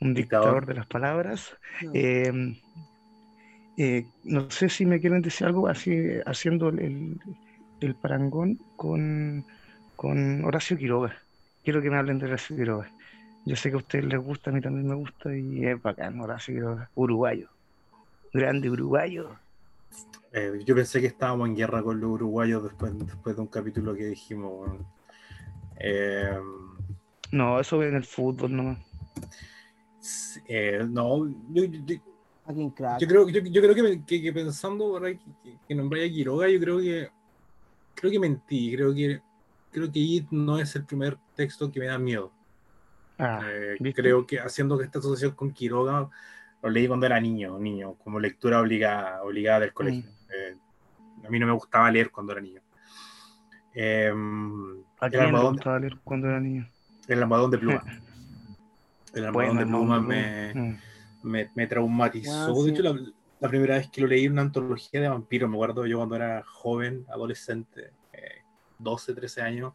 un Dictador. dictador de las palabras. No. Eh, eh, no sé si me quieren decir algo así, haciendo el, el- parangón con, con Horacio Quiroga. Quiero que me hablen de Horacio Quiroga. Yo sé que a ustedes les gusta, a mí también me gusta y es bacán Horacio Quiroga. Uruguayo. Grande uruguayo. Eh, yo pensé que estábamos en guerra con los uruguayos después, después de un capítulo que dijimos. Eh, No, eso en el fútbol nomás. eh, no, yo, yo- creo, yo, yo creo que, que- que pensando que, que, que nombré a Quiroga, yo creo que creo que mentí, creo que creo que It no es el primer texto que me da miedo. Ah, Eh, creo que haciendo que esta asociación con Quiroga lo leí cuando era niño, niño, como lectura obligada, obligada del colegio. Eh, a mí no me gustaba leer cuando era niño. Eh, ¿A el quién almohadón, gustaba leer cuando era niño? el almohadón de pluma. El almohadón Bueno, de pluma no, me, no. me, me traumatizó. Ah, De sí. hecho, la, la primera vez que lo leí en una antología de vampiros, me acuerdo yo cuando era joven, adolescente, eh, 12, 13 años,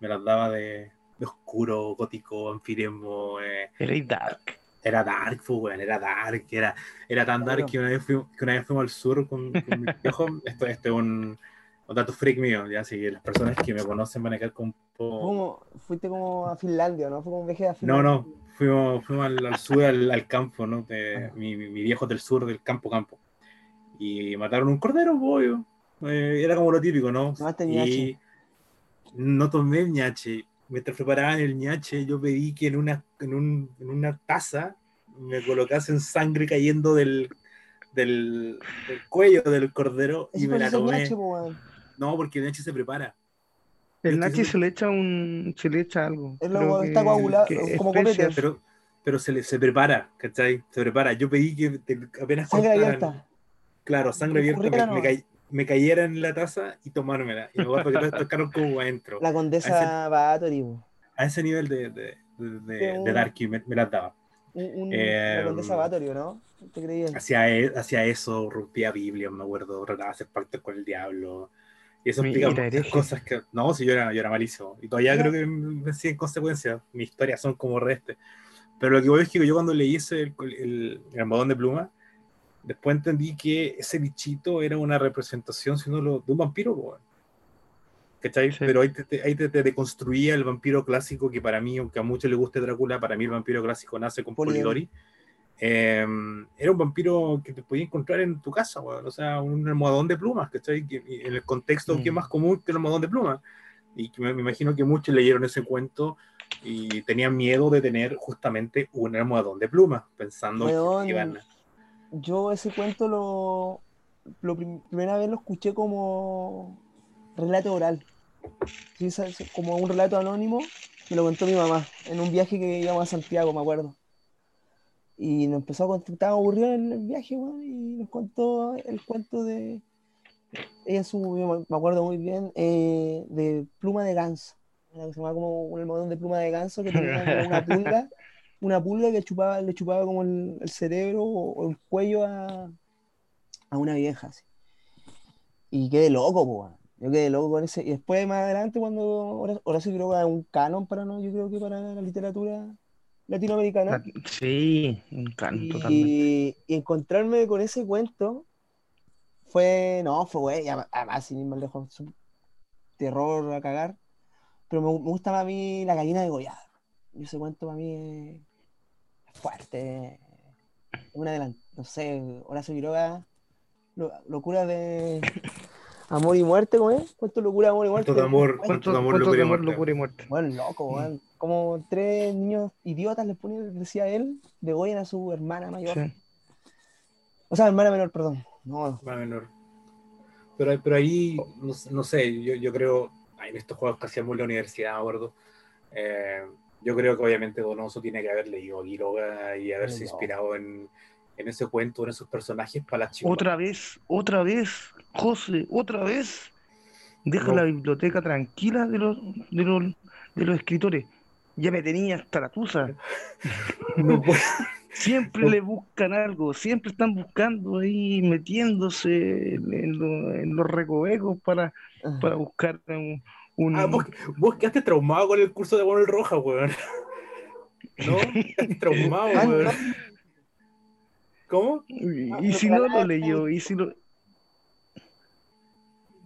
me las daba de, de oscuro, gótico, vampirismo. eh, Era dark. era dark, pues, weón, era dark, era, era tan dark Claro. que una vez fuimos, que una vez fuimos al sur con, con mi viejo. Esto, esto es un, un dato freak mío, ya, que las personas que me conocen van a quedar con un poco. Fuiste como a Finlandia, ¿no? Fue como un viaje a No, Finlandia. no, fuimos, fuimos al, al sur, al, al campo, ¿no? De, mi, mi mi viejo del sur, del campo, campo. Y mataron un cordero, pollo. Eh, era como lo típico, ¿no? Tomaste y no tomé el ñache. Mientras preparaban el ñache, yo pedí que en una, en un- en una taza me colocasen sangre cayendo del, del, del cuello del cordero y me la tomé. ñache. No, porque el ñache se prepara. El nachi se le echa un. se le echa algo. Es lo- Creo está que- coagulado, que como copete. Pero, pero se, le, se prepara, ¿cachai? Se prepara. Yo pedí que te- apenas Sangre cortaran- abierta. Claro, sangre abierta, me, me, cay- me cayera en la taza y tomármela. Y me que todos tocaron como adentro. La A condesa Bathory, po. A ese nivel de, de, de, de- de Darky me, me las daba. Un, un- Eh, la condesa Bathory, ¿no? ¿Te creías? Hacía, e- hacía eso, rompía Biblia, me acuerdo, trataba de hacer pactos con el diablo. Y eso explica muchas cosas que. No, si yo era, yo era malísimo. Y todavía creo que me siguen consecuencias. Mis historias son como reste. Pero lo que voy es que yo cuando leí ese, el, el, el almohadón de pluma, después entendí que ese bichito era una representación, si no lo, de un vampiro, weón. ¿Cachai? Sí. Pero ahí te, te- ahí te, te deconstruía el vampiro clásico, que para mí, aunque a muchos les guste Drácula, para mí el vampiro clásico nace con Polidori. Polidori. Eh, era un vampiro que te podías encontrar en tu casa, weón. o sea, un almohadón de plumas, ¿cachai? Que- en el contexto que es Mm. más común que el almohadón de plumas. Y que me, me imagino que muchos leyeron ese cuento y tenían miedo de tener justamente un almohadón de plumas, pensando Weón, que iban a... Yo ese cuento lo, lo prim- primera vez lo escuché como relato oral. Como un relato anónimo, me lo contó mi mamá en un viaje que íbamos a Santiago, me acuerdo. Y nos empezó a contar, estaba aburrido en el viaje, weón, y nos contó el cuento de. Ella su, yo me- acuerdo muy bien, eh, de pluma de ganso. Que se llamaba como un almohadón de pluma de ganso que tenía una pulga, una pulga que chupaba, le chupaba como el, el cerebro o, o el cuello a, a una vieja. así. Y quedé loco, weón. Yo quedé loco con ese. Y después, más adelante, cuando Hora- Horacio Quiroga es un canon para no, yo creo que para la literatura latinoamericana. La- Sí, un can, totalmente. Y, y encontrarme con ese cuento fue, no, fue güey, además sin ir más lejos, terror a cagar, pero me, me gusta más a mí la gallina degollada. Y ese cuento para mí es fuerte, una de las, no sé, Horacio Quiroga, lo- locura de amor y muerte, ¿cómo es? ¿Cuánto locura, amor y muerte? Cuánto de amor, cuánto ¿Cuánto, de amor, cuánto locura amor, locura y muerte? bueno, loco, weón. Como tres niños idiotas le ponen, decía él, degollan a su hermana mayor. Sí. O sea, hermana menor, perdón. No, más menor. Pero, pero ahí, no, no sé, yo, yo creo, en estos juegos que hacíamos en la universidad, me acuerdo, eh, yo creo que obviamente Donoso tiene que haber leído a Quiroga y haberse No. inspirado en, en ese cuento, en esos personajes para las chicas. Otra vez, otra vez, José, otra vez. Deja No. la biblioteca tranquila de los, de los, de los escritores. Ya me tenía hasta la tusa. No puedo- Siempre No. le buscan algo, siempre están buscando ahí, metiéndose en, en lo- en los recovecos para, para buscar un, un- Ah, vos, vos quedaste traumado con el curso de Manuel Rojas, weón. ¿No? Quedaste traumado, Ah, weón. No. ¿Cómo? y, Ah, y si no lo leyó, y si lo,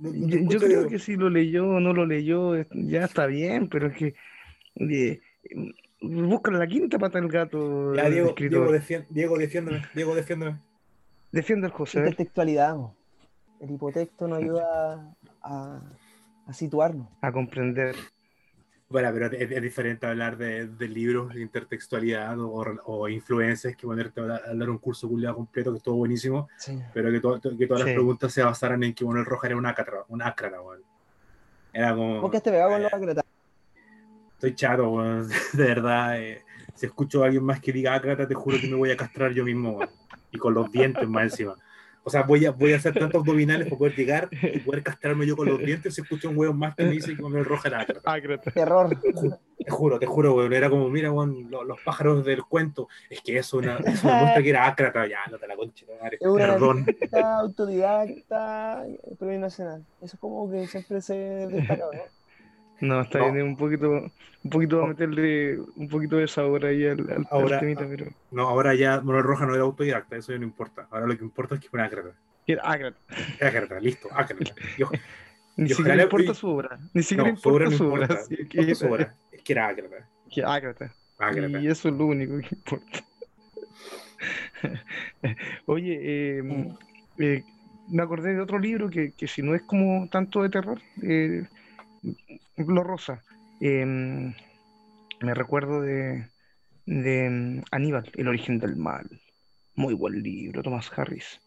No- no te yo, creo que si lo leyó o no lo leyó, ya está bien, pero es que eh, busca la quinta pata del gato Ya, el Diego, escritor. Diego, Diego, defiéndeme. Diego, defiéndeme. Defiende al José. Intertextualidad. El hipotexto nos ayuda a, a situarnos. a comprender. Bueno, pero es, es diferente hablar de, de libros, de intertextualidad o, o influencias que ponerte a hablar- un curso culiado completo que estuvo buenísimo, Sí. pero que, to- que todas Sí. las preguntas se basaran en que Manuel Rojas era un ácrata, un ácrata, weón. Era como... ¿Por qué te pegaba con los eh, acretas? Estoy chato, weón. De verdad. eh, si escucho a alguien más que diga ácrata, te juro que me voy a castrar yo mismo, weón. Y con los dientes más encima. O sea, voy a, voy a hacer tantos abdominales para poder llegar y poder castrarme yo con los dientes si escucho un hueón más que me dice que Manuel Roja ácrata. Ácrata. Terror. Te juro, te juro, weón. Era como, mira, weón, lo- los, pájaros del cuento. Es que eso, una, eso demuestra que era ácrata. Ya, no te la concha, madre. Es una Perdón. autodidacta, premio nacional. Eso es como que siempre se destaca, ¿no? No, está No. bien, un poquito, un poquito va a meterle un poquito de sabor ahí al, al, al Ahora- temita, pero. No, ahora ya Manuel Roja no era autodidacta, eso ya no importa. Ahora lo que importa es que fue ácrata. Ácrata. Ácrata, listo, ácrata. Ni siquiera ojalá- importa su obra. Ni siquiera no, importa no su obra. importa. sí, no que- importa su obra. Es que era ácrata. que ácrata. Ácrata. Y eso es lo único que importa. Oye, eh, Mm. eh, me acordé de otro libro que, que si no es como tanto de terror, eh, lo rosa. Eh, me recuerdo de, de mm, Aníbal, El origen del mal. Muy buen libro, Thomas Harris.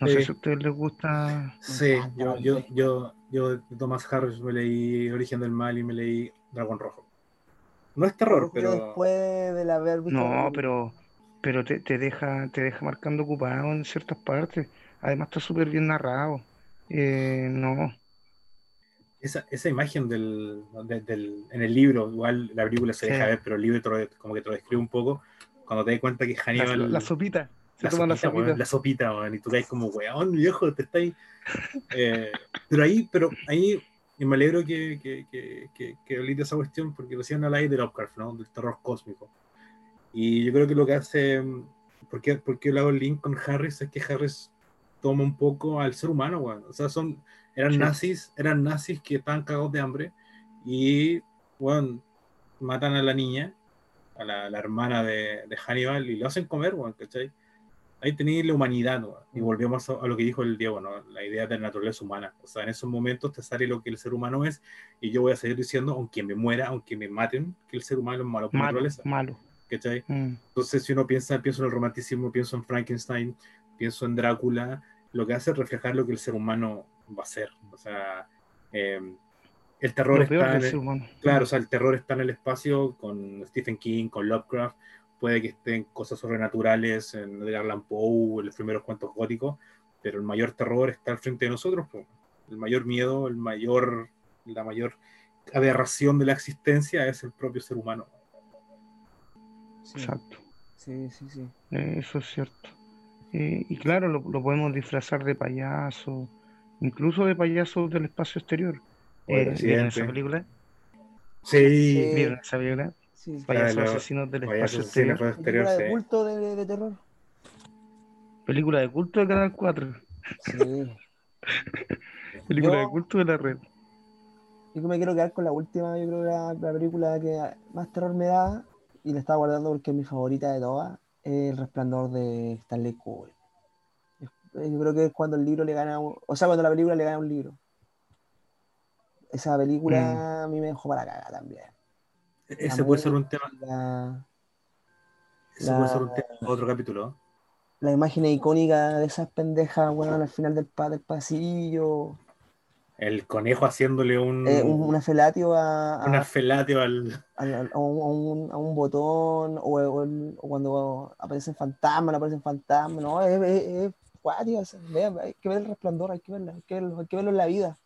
No sé si a ustedes les gusta. Sí, yo, yo, yo, yo de Thomas Harris me leí Origen del Mal y me leí Dragón Rojo. No es terror, pero Después del haber visto. No, pero, pero te, te deja, te deja marcando ocupado en ciertas partes. Además está súper bien narrado. Eh, no, esa, esa imagen del, de- del- en el libro, igual la película se Sí. deja ver, pero el libro te lo- como que te lo describe un poco. Cuando te das cuenta que la, Hannibal. la sopita. Se la toma la sopita, sopita. weón, la sopita, weón, y tú caes como, weón, viejo, te estáis. Eh, pero ahí, pero ahí, y me alegro que, que, que, que, que esa cuestión, porque recién habláis de Lovecraft, ¿no? Del terror cósmico. Y yo creo que lo que hace, ¿por qué, por qué le hago el link con Harris? Es que Harris toma un poco al ser humano, weón. O sea, son, eran Sí. nazis, eran nazis que estaban cagados de hambre y, weón, matan a la niña, a la, la hermana de, de Hannibal, y lo hacen comer, weón, ¿cachai? Ahí tenéis la humanidad, ¿no? Y volvemos a, a lo que dijo el Diego, ¿no? La idea de la naturaleza humana. O sea, en esos momentos te sale lo que el ser humano es, y yo voy a seguir diciendo, aunque me muera, aunque me maten, que el ser humano es malo por Malo, naturaleza, malo. ¿cachai? Mm. Entonces, si uno piensa, pienso en el romanticismo, pienso en Frankenstein, pienso en Drácula, lo que hace es reflejar lo que el ser humano va a ser. O sea, eh, el terror Lo está en el- humano. Claro, o sea, el terror está en el espacio con Stephen King, con Lovecraft, puede que estén cosas sobrenaturales en Edgar Allan Poe, en los primeros cuentos góticos, pero el mayor terror está al frente de nosotros, el mayor miedo, el mayor, la mayor aberración de la existencia es el propio ser humano. Sí, Exacto. sí, sí, sí. Eh, Eso es cierto. Eh, y claro, lo, lo podemos disfrazar de payaso, incluso de payasos del espacio exterior. Eh, ¿vieron esa película? Sí. ¿Vieron esa película? sí. Payasos los asesinos del payasos espacio exterior. Película de culto de, de terror. Película de culto de Canal 4. Sí. Película Yo- de culto de la red. Yo me quiero quedar con la última, yo creo que la, la película que más terror me da, y la estaba guardando porque es mi favorita de todas, es El Resplandor de Stanley Kubrick. Es- Yo creo que es cuando el libro le gana, un- o sea, cuando la película le gana un libro. Esa película a mí me dejó para cagar también. Ese puede ser un tema, La, ese La- puede ser un tema otro capítulo. la imagen icónica de esas pendejas, bueno, al final del, del pasillo, El conejo haciéndole un, eh, un, una felatio a, a- una felatio al, a, un, a un- a un botón o, o el- o cuando aparecen fantasmas, no aparecen fantasmas, no, es, es, sea, vean, hay que ver el resplandor, hay que verlo, hay que verlo, hay que verlo en la vida.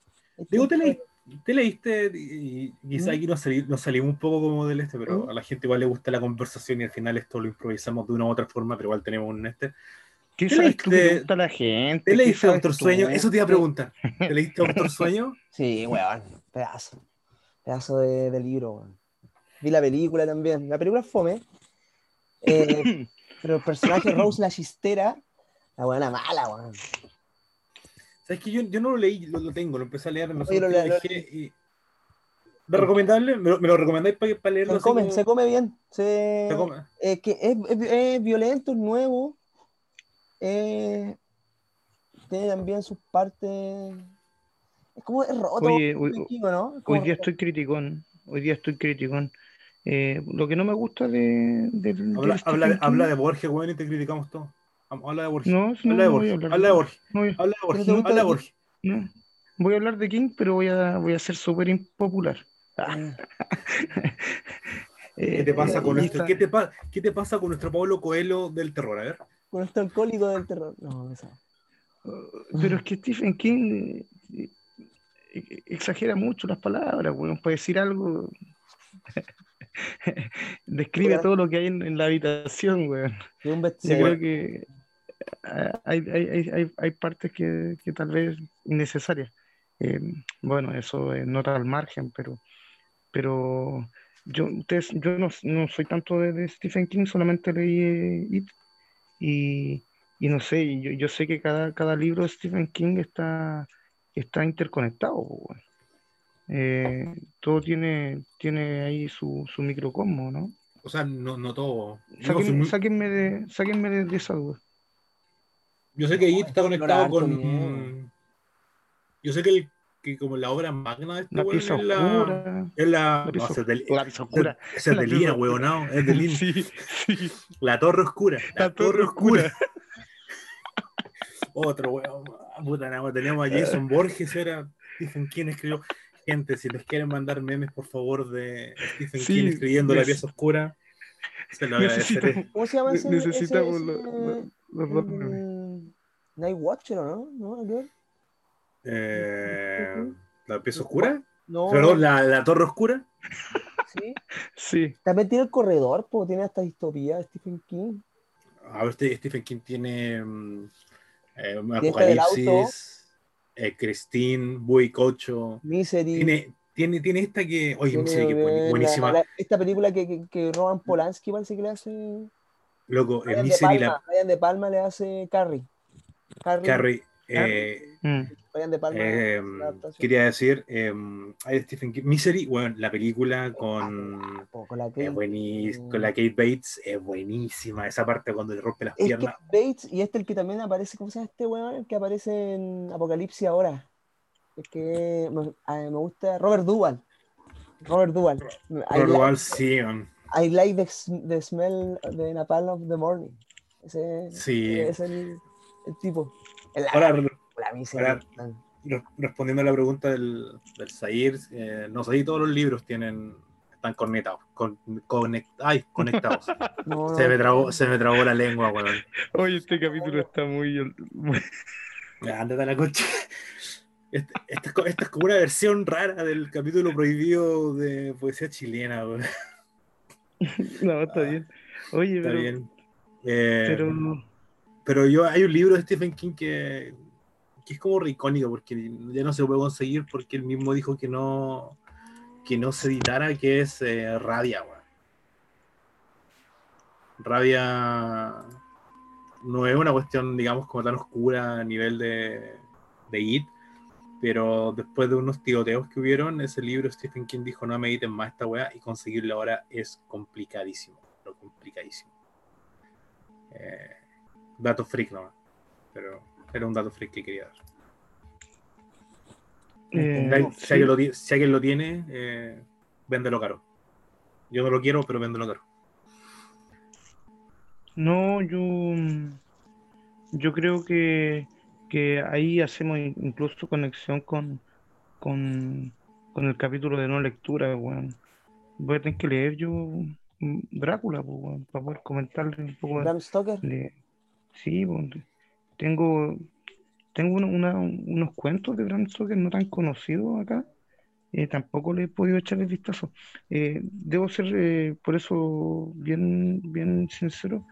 Digo, que- te, leí- te leíste, y y quizá ¿Mm? aquí nos, sali- nos salimos un poco como del este, pero ¿Mm? a la gente igual le gusta la conversación y al final esto lo improvisamos de una u otra forma, pero igual tenemos un este. ¿Qué ¿Te sabes tú que leíste- le gusta a la gente? ¿Te ¿Qué leíste Doctor tú? Sueño? Eso te iba a preguntar. ¿Te leíste Doctor Sueño? Sí, weón, pedazo, pedazo de, de libro, weón. Vi la película también, la película es fome, eh, pero el personaje Rose la chistera, la buena mala, weón. ¿Sabes que yo, yo no lo leí, lo, lo tengo, lo empecé a leer, no sé Oye, por lo lo dejé y- ¿Es recomendable? ¿Me lo, me lo recomendáis para, para leerlo? Se come, como- se come bien, se, se come? eh, que es, es- es violento, es nuevo, eh, tiene también sus partes, es como es roto, Oye, hoy- ¿no? Es como Hoy día roto. estoy criticón. Hoy día estoy criticón. Eh, lo que no me gusta de, del- Habla, del habla, de Borges, weón, y te criticamos todo. Habla de Borges. No, no, habla de Borges. a hablar Habla de Borges. No voy a- Habla de Borges. ¿Pero te gusta Habla de de- Borges. no. Voy a hablar de King, pero voy a, voy a ser súper impopular. Ah, ¿Qué te pasa Eh, con nuestro, ¿qué te, pa- ¿Qué te pasta con nuestro Pablo Coelho del terror? A ver. con este alcohólico del terror, no, no sé. pero es que Stephen King eh, eh, exagera mucho las palabras, weón. Puede decir algo. Describe todo lo que hay en, en la habitación, weón. Yo creo que hay, hay, hay, hay, partes que, que tal vez innecesarias. Eh, bueno, eso es nota al margen, pero, pero yo, ustedes, yo no, no soy tanto de, de Stephen King, solamente leí eh, It y, y no sé, yo, yo sé que cada, cada libro de Stephen King está, está interconectado. Eh, todo tiene, tiene ahí su, su microcosmo, ¿no? O sea, no, no todo. Sáquenme, de, sáquenme de, de esa duda. Yo sé que It está conectado con. bien. Yo sé que, el, que como la obra magna de este La weón pieza es la. oscura. Es la. La pieza no, es de- La oscura. es La de Lina, oscura. weón, no, es de Lina. Sí, sí. La Torre Oscura. La torre oscura. Otro weón. Puta, nada, teníamos a Jason Borges, era Stephen King escribió. Gente, si les quieren mandar memes, por favor, de Stephen Sí, King escribiendo La pieza oscura, se lo agradeceré. Necesitamos, ¿Cómo se llama ese? necesitamos ese- los, ese- los- los Night Watcher, ¿o no? ¿No? ¿No? Eh, ¿La pieza oscura? No, Perdón, la, la Torre Oscura. sí. Sí, También tiene el corredor, pues tiene hasta distopía de Stephen King. A ver, este Stephen King tiene mm, eh, auto. Apocalipsis, eh, Christine, Bui Cocho. Misery. Tiene, tiene, tiene esta que, oye, Misery, que buen- buenísima. la- esta película que, que, que Roman Polanski parece que le hace. Loco, eh, Brian de, Misery, Palma, la Brian de Palma le hace Carrie. Carrie. Carrie. eh, mm, Brian de Palma. eh, quería decir, eh, hay Stephen King. Misery, bueno, la película con, con la es Kate. buenísima, con la Kate Bates es buenísima. Esa parte cuando le rompe las Es piernas. Kate Bates y este el que también aparece, ¿cómo se llama este weón? El que aparece en Apocalipsis ahora. Es que me, gusta Robert Duvall. Robert Duvall. Like, igual sí, man. I like the, the smell de Napalm of the morning. Ese, Sí. ese es el, tipo. Ahora, la miseria. respondiendo a la pregunta del, del Zahir, eh, no sé si todos los libros tienen están conectados. Con, conect- ay, conectados. No, no. se, me trabó, se me trabó la lengua, weón. Oye, este capítulo está muy. muy- Ya, Ándate a la concha. Este- Esta, es co- esta es como una versión rara del capítulo prohibido de poesía chilena, weón. No, está bien. Oye, Está pero, bien. Eh, pero pero yo hay un libro de Stephen King que, que es como icónico porque ya no se puede conseguir porque él mismo dijo que no que no se editara que es eh, Rabia. Rabia no es una cuestión digamos como tan oscura a nivel de, de It pero después de unos tiroteos que hubieron ese libro Stephen King dijo no me editen más esta weá y conseguirlo ahora es complicadísimo pero complicadísimo eh, dato freak nomás. Pero era un dato freak que quería dar. eh, Si alguien- si, sí. alguien lo, si alguien lo tiene, eh, véndelo caro. Yo no lo quiero, pero véndelo caro. No, yo, mm, yo creo que, que ahí hacemos in- incluso conexión con, con, con el capítulo de no lectura, weón. Voy a tener que leer yo mm, Drácula, pues, weón, para poder comentarle un poco Bram Stoker. de- Sí, pues, tengo, tengo una- una- unos cuentos de Bram Stoker no tan conocidos acá. eh, tampoco le he podido echar el vistazo. Eh, debo ser, eh, por eso, bien, bien sincero,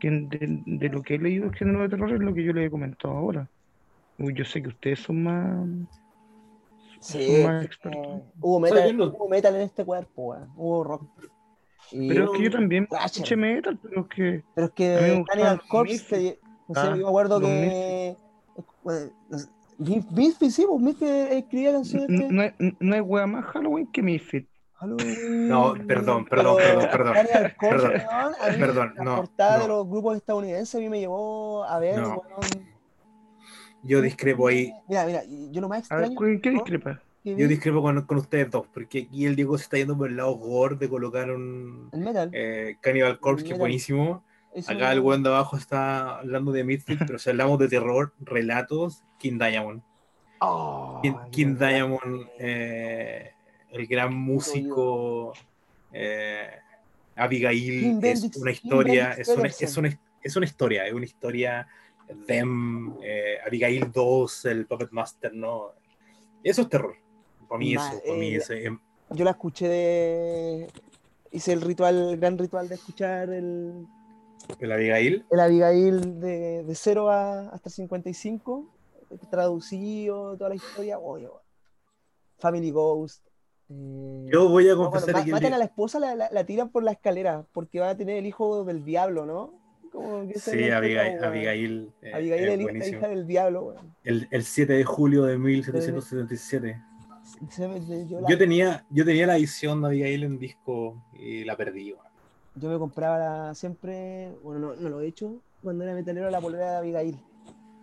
que de, de lo que he leído el género de terror es lo que yo les he comentado ahora. Uy, Yo sé que ustedes son más, Sí, son más eh, expertos. hubo, metal, no- hubo metal en este cuerpo. Hubo rock. Y- Pero es que yo también Thrasher. escuché metal, pero es que Pero es que Cannibal Corpse, no sé, Ah, yo me acuerdo que. eh, no sé, Mis- Misfits, sí, pues Misfits escribía canciones n- que. no hay, no hay wea más Halloween que Misfit. Halloween, No, perdón, perdón, perdón, perdón. Cannibal Corpse, Perdón, weón, a mí perdón, la no, portada de no. los grupos estadounidenses a mí me llevó a ver, No. Yo discrepo ahí. Mira, mira, yo lo más A ver, extraño ¿qué ¿no? discrepa? Yo discrepo con, con ustedes dos, porque aquí el Diego se está yendo por el lado gore de colocar un el metal. eh, Cannibal Corpse, que es buenísimo. eso- Acá el weón de abajo está hablando de Misfit, pero si hablamos de terror, relatos, King Diamond. Oh, King, Diamond, eh, el gran músico, eh, Abigail, es Bendix- una historia, es una, es, una, es una historia, es una historia Them, eh, Abigail 2, el Puppet Master, ¿no? Eso es terror. Mí eso, mí eh, ese, em, Yo la escuché de. Hice el ritual, el gran ritual de escuchar el, el Abigail. el Abigail de, de 0 a, hasta 55, traducido, toda la historia. oye, bueno. Family Ghost. eh, Yo voy a no, confesar ma- que el matan a la esposa, la, la- la tiran por la escalera, porque va a tener el hijo del diablo, ¿no? Como que Sí, el Abigail. Abigail, eh, Abigail buenísimo. hija del diablo. El, el 7 de julio de 1777. Se me- Yo, la- Yo tenía, yo tenía la edición de Abigail en disco y la perdí. yo me compraba la- siempre, bueno, no, no lo he hecho, cuando era metalero la polera de Abigail.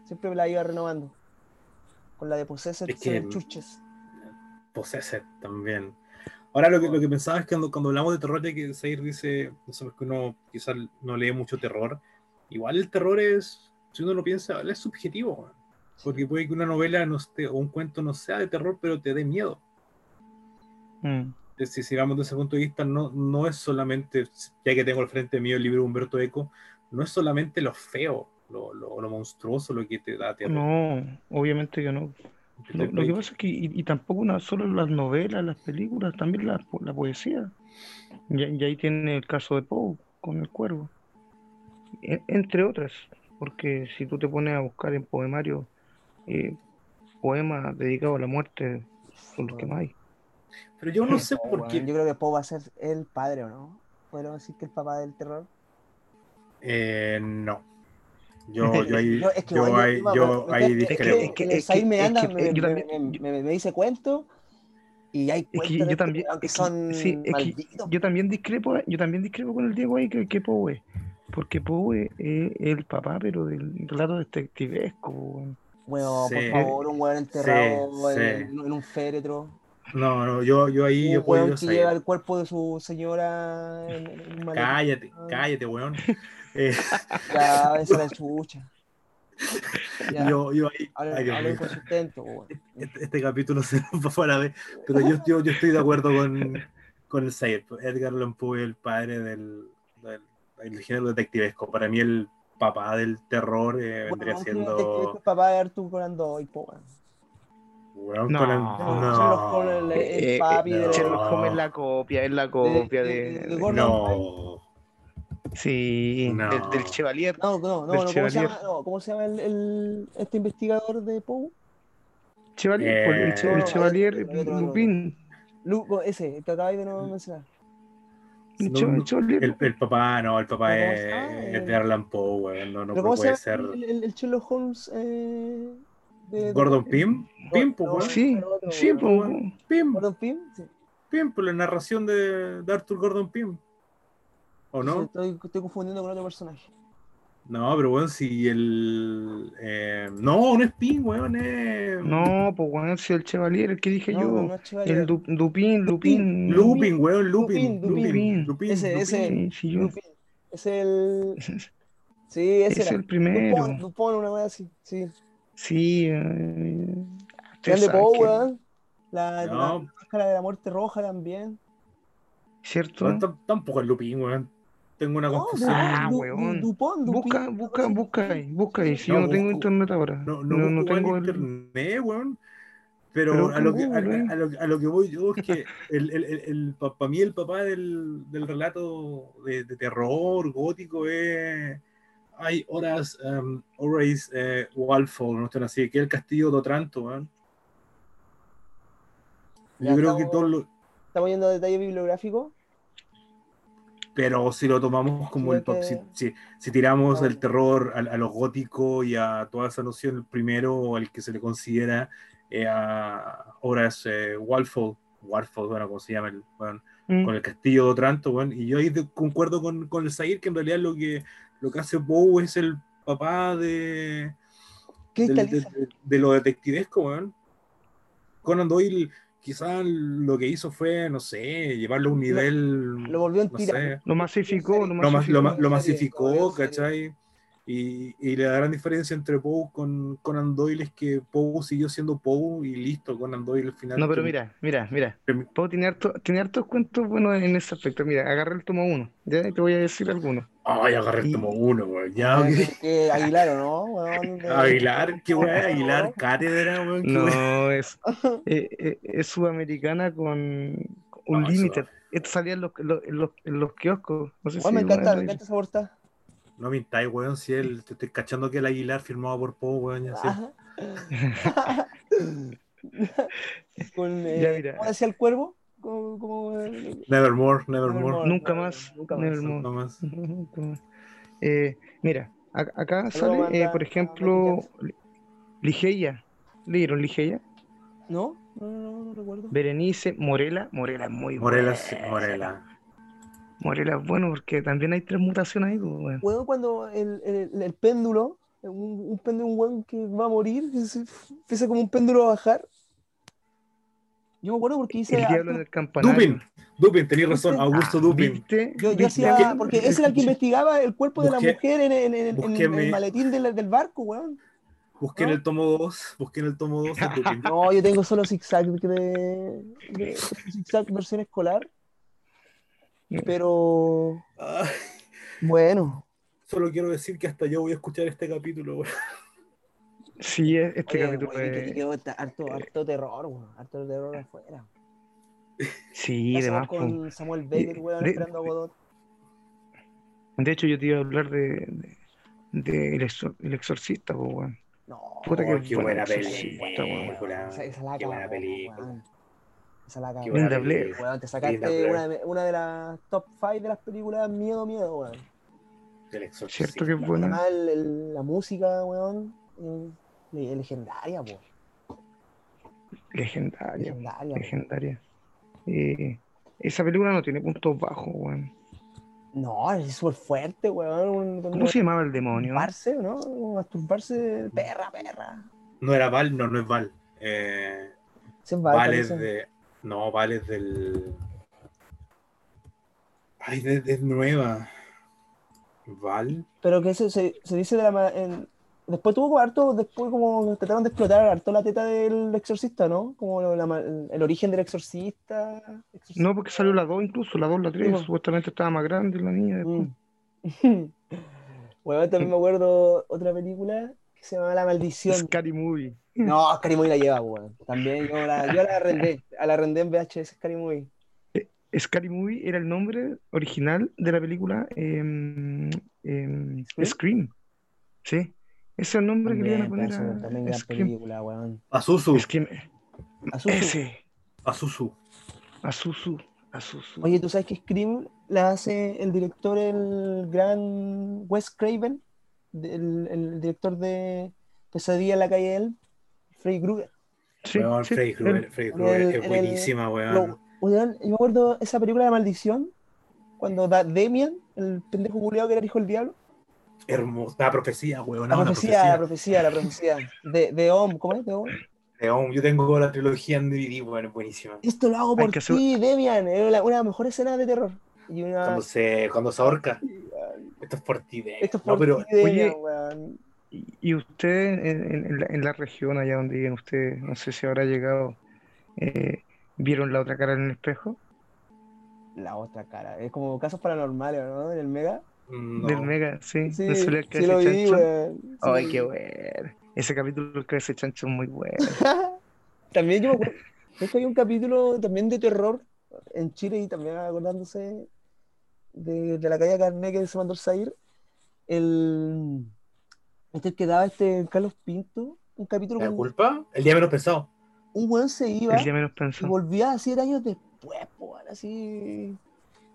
Siempre me la iba renovando. Con la de Possessed Es que- Churches. Possessed también. Ahora lo que, lo que pensaba es que cuando, cuando hablamos de terror, ya que Zair dice, no sé, que uno quizás no lee mucho terror, igual el terror es, si uno lo piensa, es subjetivo. Porque puede que una novela no esté, o un cuento no sea de terror, pero te dé miedo. Mm. si sigamos desde ese punto de vista, no, no es solamente, ya que tengo al frente mío el libro de Humberto Eco, no es solamente lo feo, lo, lo, lo monstruoso lo que te da terror. No, obviamente que no. Lo, lo que pasa es que, y, y tampoco solo las novelas, las películas, también la, la poesía. Y, y ahí tiene el caso de Poe con el cuervo. E- entre otras, porque si tú te pones a buscar en poemarios eh, poemas dedicados a la muerte, son los que más hay. Pero yo no sé por qué. Yo creo que Poe va a ser el padre, ¿o no? ¿Podemos decir que el papá del terror? Eh, no. Yo, yo ahí, No, es que yo ahí, yo ahí es que- discrepo. es que- Said me es anda, que, me, yo me- también- me- me- me dice cuentos y hay Es que cuentos yo de también- este weón que es que- son sí, es que malditos. Yo también discrepo, yo también discrepo con el Diego ahí que, que Poe, porque Poe es el papá, pero del relato detectivesco. weón. Weón, Sí. por favor, un weón enterrado Sí, en, sí. en un féretro. No, no, yo, yo ahí Un yo puedo weón que lleva el cuerpo de su señora en, en. Cállate, cállate, weón. Eh, Ya, esa la chucha. Ya, yo, yo ahí, hablen- ay, con sustento, weón. este, este capítulo se nos va fuera de. Pero yo, yo, yo estoy de acuerdo con, con el Sayer. Edgar Allan Poe, el padre del, del, del género detectivesco. Para mí, el papá del terror eh, vendría Bueno, siendo. el papá de Arthur Conan Doyle. Weón, No. Conan- No, Sherlock Holmes, el, el Eh, papi no. de Sherlock Holmes es la copia, es la copia de- de, de- de Gordon No. sí, No. del, del Chevalier. No, no, no, no, ¿cómo, se Chevalier. llama, no, ¿cómo se llama el, el- este investigador de Poe? Chevalier, el, Eh, el no, Chevalier hay otro. Lupin. Lu- ese, el que acabáis de no mencionar. El No, no, el. El, el papá, no, el papá ¿Pero cómo es, es de Arlan Poe, weón. No, no ¿Pero cómo se puede ser. el, el, Sherlock Holmes eh, de, Gordon Pym. Pym, pues, weón. Sí, sí, pues, Pym. Gordon Pym, sí. Pym, por la narración de, de Arthur Gordon Pym. ¿O no? Estoy, estoy confundiendo con otro personaje. No, pero weón, si el. eh, no, no es Pym, weón, es. No, pues bueno, si el Chevalier, el que dije No, yo. no, no es el Du- Dupin, Lupin. Lupin, weón, Lupin. Lupin, Lupin. Lupin, Lupin, Ese- Lupin. ese- Sí. Lupin. Es el. Sí, ese Es era. el primero. Dupont, Dupont, una wea así. Sí. Sí. eh, Grande Poe, weón. La, No. la máscara de la muerte roja también. ¿Cierto? No, tampoco es Lupin, weón. Tengo una No, confusión. Ah, Du- Du- weón. Dupont, Busca, busca, busca ahí, busca ahí. Si No, yo no tengo internet ahora. No, no, No, no tengo el. internet, weón. Pero, Pero a, lo que, a, a lo, a lo que voy yo es que el, el, el, para mí el papá del, del relato de, de terror gótico es hay horas um, Horace eh, Walfall, no están así, que es el castillo de Otranto, weón. Yo Ya creo que estamos- todo lo, Estamos yendo a detalle bibliográfico. Pero si lo tomamos como Sí, el pop- si, si, si tiramos Ah, el terror a, a lo gótico y a toda esa noción, el primero el que se le considera eh, a Horace eh, Walfall, bueno, como se llama el, bueno, Mm. con el castillo de Otranto, bueno, y yo ahí de- concuerdo con, con el Zair que en realidad lo que, lo que hace Poe es el papá de, de, de- de lo detectivesco, weón. Conan Doyle quizás lo que hizo fue, no sé, llevarlo a un nivel, Lo volvió en no sé, Lo masificó, lo lo, mas- masificó. lo, lo masificó, lo ¿cachai? Y, y la gran diferencia entre Poe con Conan Doyle es que Poe siguió siendo Poe y listo, Conan Doyle al final. No, pero mira, mira, mira. Poe tiene, harto, tiene hartos cuentos buenos en ese aspecto. Mira, agarra el tomo uno. Ya te voy a decir algunos. Ay, agarré el Y- tomo uno, weón. Ya, que Aguilar, ¿o ¿no? Aguilar, qué weón, Aguilar, cátedra, weón. No, es, eh, eh, es sudamericana con un No, límite. Esto salía en los, los, en los, en los kioscos. No sé Weón, si me encanta, me encanta esa portada. No mintáis, weón, si él, te estoy cachando que el Aguilar firmado por Poe, weón, ya sé. Ajá. Con, eh, Ya, mira. ¿Cómo decía el cuervo? Como, como, eh, Nevermore, Nevermore. Nevermore. Nunca más, Nunca más. Nevermore. Nunca más. Nunca más. Eh, mira, acá sale, eh, por ejemplo, Ligeia. ¿Leyeron Ligeia? ¿No? No, no, no, no recuerdo. Berenice, Morela. Morela es muy Morela, buena. sí, Morela. Morela es bueno porque también hay tres mutaciones ahí. pues, weón. Cuando el, el, el péndulo, un, un péndulo, un weón que va a morir, que se- empieza como un péndulo a bajar. Yo me acuerdo porque hice. El diablo harto- en el campanario. Dupin, Dupin, tenías razón, Augusto Dupin. ¿Viste? Yo, yo ¿Viste? hacía, porque ese era el que investigaba el cuerpo de la mujer en, en- en- en búsqueme- el maletín del, del barco, weón. Busqué en el tomo 2, busqué en el tomo 2 de Dupin. No, yo tengo solo zigzag de, de zigzag versión escolar, pero Ay, bueno. solo quiero decir que hasta yo voy a escuchar este capítulo, weón. Sí, este Oye, capítulo güey, es- que harto, harto, harto terror, weón. Harto terror afuera. Sí, ¿Qué de hacemos más. po. con Samuel Beckett, de- esperando a Godot? De hecho, yo te iba a hablar de, de, de el, exor- el exorcista, weón. No, Puta que qué buena película. esa, esa la Qué buena película. Weón. Esa la buena Linda Blair. Weón, te sacaste Blair. una, de- una de las top 5 de las películas miedo, miedo, weón. Del exorcista. Cierto que es buena. Además, el- el- la música, weón, eh, le- legendaria, po. Legendaria, Legendaria, legendaria. Eh, esa película no tiene puntos bajos, weón. No, es súper fuerte, weón. ¿Cómo se llamaba el demonio? Masturbarse, ¿no? Masturbarse, perra, perra. No era Val, no, no es Val. Eh, Se va, Val es de. No, Val es del. Ay, de, de nueva. Val. Pero que se, se, se dice de la ma- en- Después tuvo como harto, después como trataron de explotar harto la teta del exorcista, ¿no? Como la el origen del exorcista. exorcista. No, porque salió la 2 incluso, la 2, la 3, Sí, po. supuestamente estaba más grande la niña. después. Mm. Bueno, también me acuerdo otra película que se llama La Maldición. Scary Movie. No, Scary Movie la lleva, weón. También yo la, yo la arrendé, a la arrendé en VHS Scary Movie. Scary Movie era el nombre original de la película em, ¿Scream? Scream. Sí, ese es el nombre que le iban a poner también gran Scream. película, weón. Azuzu. Scream. Azuzu. Ese, Azuzu. Azuzu, Azuzu. Oye, ¿tú sabes que Scream la hace el director, el gran Wes Craven? El, el director de Pesadilla en la calle Elm, Freddy Krueger. Sí, Weón, sí, Freddy Krueger, Freddy Krueger el- es el- buenísima, weón. Lo- weón, yo me acuerdo esa película de Maldición, cuando da Demian, el pendejo culiado que era el hijo del diablo. Hermosa. La profecía, weón. La no, profecía, la profecía, la profecía. De, de Om, ¿cómo es? De Om. Yo tengo la trilogía en DVD, weón, es buenísima. Esto lo hago por ti, Demian. Una de las mejores escenas de terror. Y una. Cuando se, cuando se ahorca. Esto es por ti, de. Esto es No, por pero ti, Demian, oye, weón. Y usted, en, en- en la, en la región allá donde viven ustedes, no sé si habrá llegado, eh, ¿vieron la otra cara en el espejo? La otra cara. Es como casos paranormales, ¿no? En el Mega. no. Del Mega, sí, Sí, sí lo Cabeza vi, Chancho. weón. Sí Ay, lo qué bueno. Ese capítulo del Cabeza Chancho es muy bueno. También yo me acuerdo. Es que hay un capítulo también de terror en Chile y también acordándose de, de la calle Carné que se mandó el Zair. El. Este que daba este Carlos Pinto. Un capítulo ¿La con culpa? El día menos pensado. un weón se iba El día menos y pensado. volvía siete años después, po, weón, así.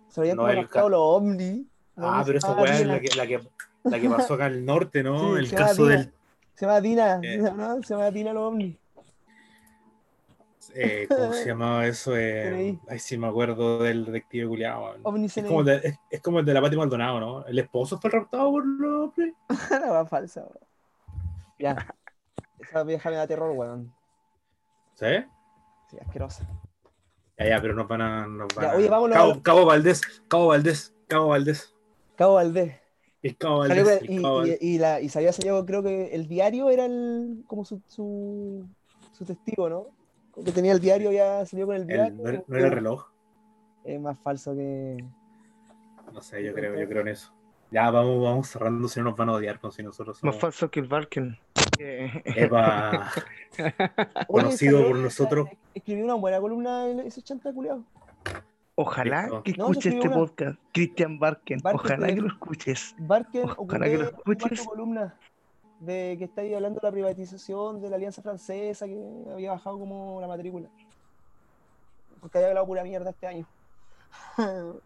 Se habían No, el los ovnis. Ah, pero esa weá es la que, la, que, la que pasó acá al norte, ¿no? Sí, el caso Dina. del. Se llama Dina, Eh. ¿no? Se llama Dina los ovnis. Eh, ¿Cómo se llamaba eso? Eh, ay, sí, me acuerdo del detective culiado. Es CNI. como, el de, es, es como el de la Pati Maldonado, ¿no? El esposo fue raptado por los. La weá falsa, weón. Ya. Esa vieja me da terror, weón. ¿Sí? Sí, asquerosa. Ya, ya, pero nos van a. Nos van Ya, a- oye, vámonos Cabo, Cabo Valdés, Cabo Valdés, Cabo Valdés. Cabo Valdés. Pescado Salió Valdés, y, Valdés. y sabía salió, creo que el diario era el, como su, su, su testigo, ¿no? Que tenía el diario, ya salió con el El- diario. no, era- no era el reloj. Es más falso que. No sé, yo creo, yo creo en eso. Ya vamos, vamos cerrando, si no nos van a odiar con si nosotros Más somos. falso que el Barken. Epa, Oye, Conocido por nosotros. Escribió una buena columna el- ese chanta culiao. Ojalá que No, este una. podcast, Cristian Barken. Barken Ojalá que lo escuches. Barken Ojalá que lo escuches. columna de que está ahí hablando de la privatización de la Alianza Francesa que había bajado como la matrícula. Porque había hablado pura mierda este año.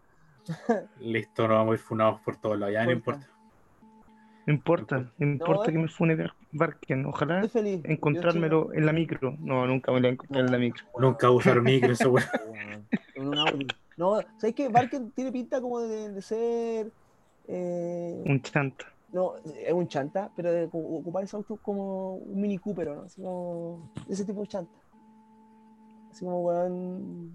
listo, nos vamos a ir funados por todos lados. Ya no Importa. importa. No importa, no importa eh. que me fune Bar- Barken. Ojalá feliz. Encontrármelo en la micro. No, nunca me lo voy a encontrar en la micro. Nunca usar micro, un Audi. No, ¿sabes qué? Barken tiene pinta como de, de ser. eh, Un chanta. No, es un chanta, pero de ocupar ese auto como un Mini Cooper, ¿no? Así como. Ese tipo de chanta. Así como weón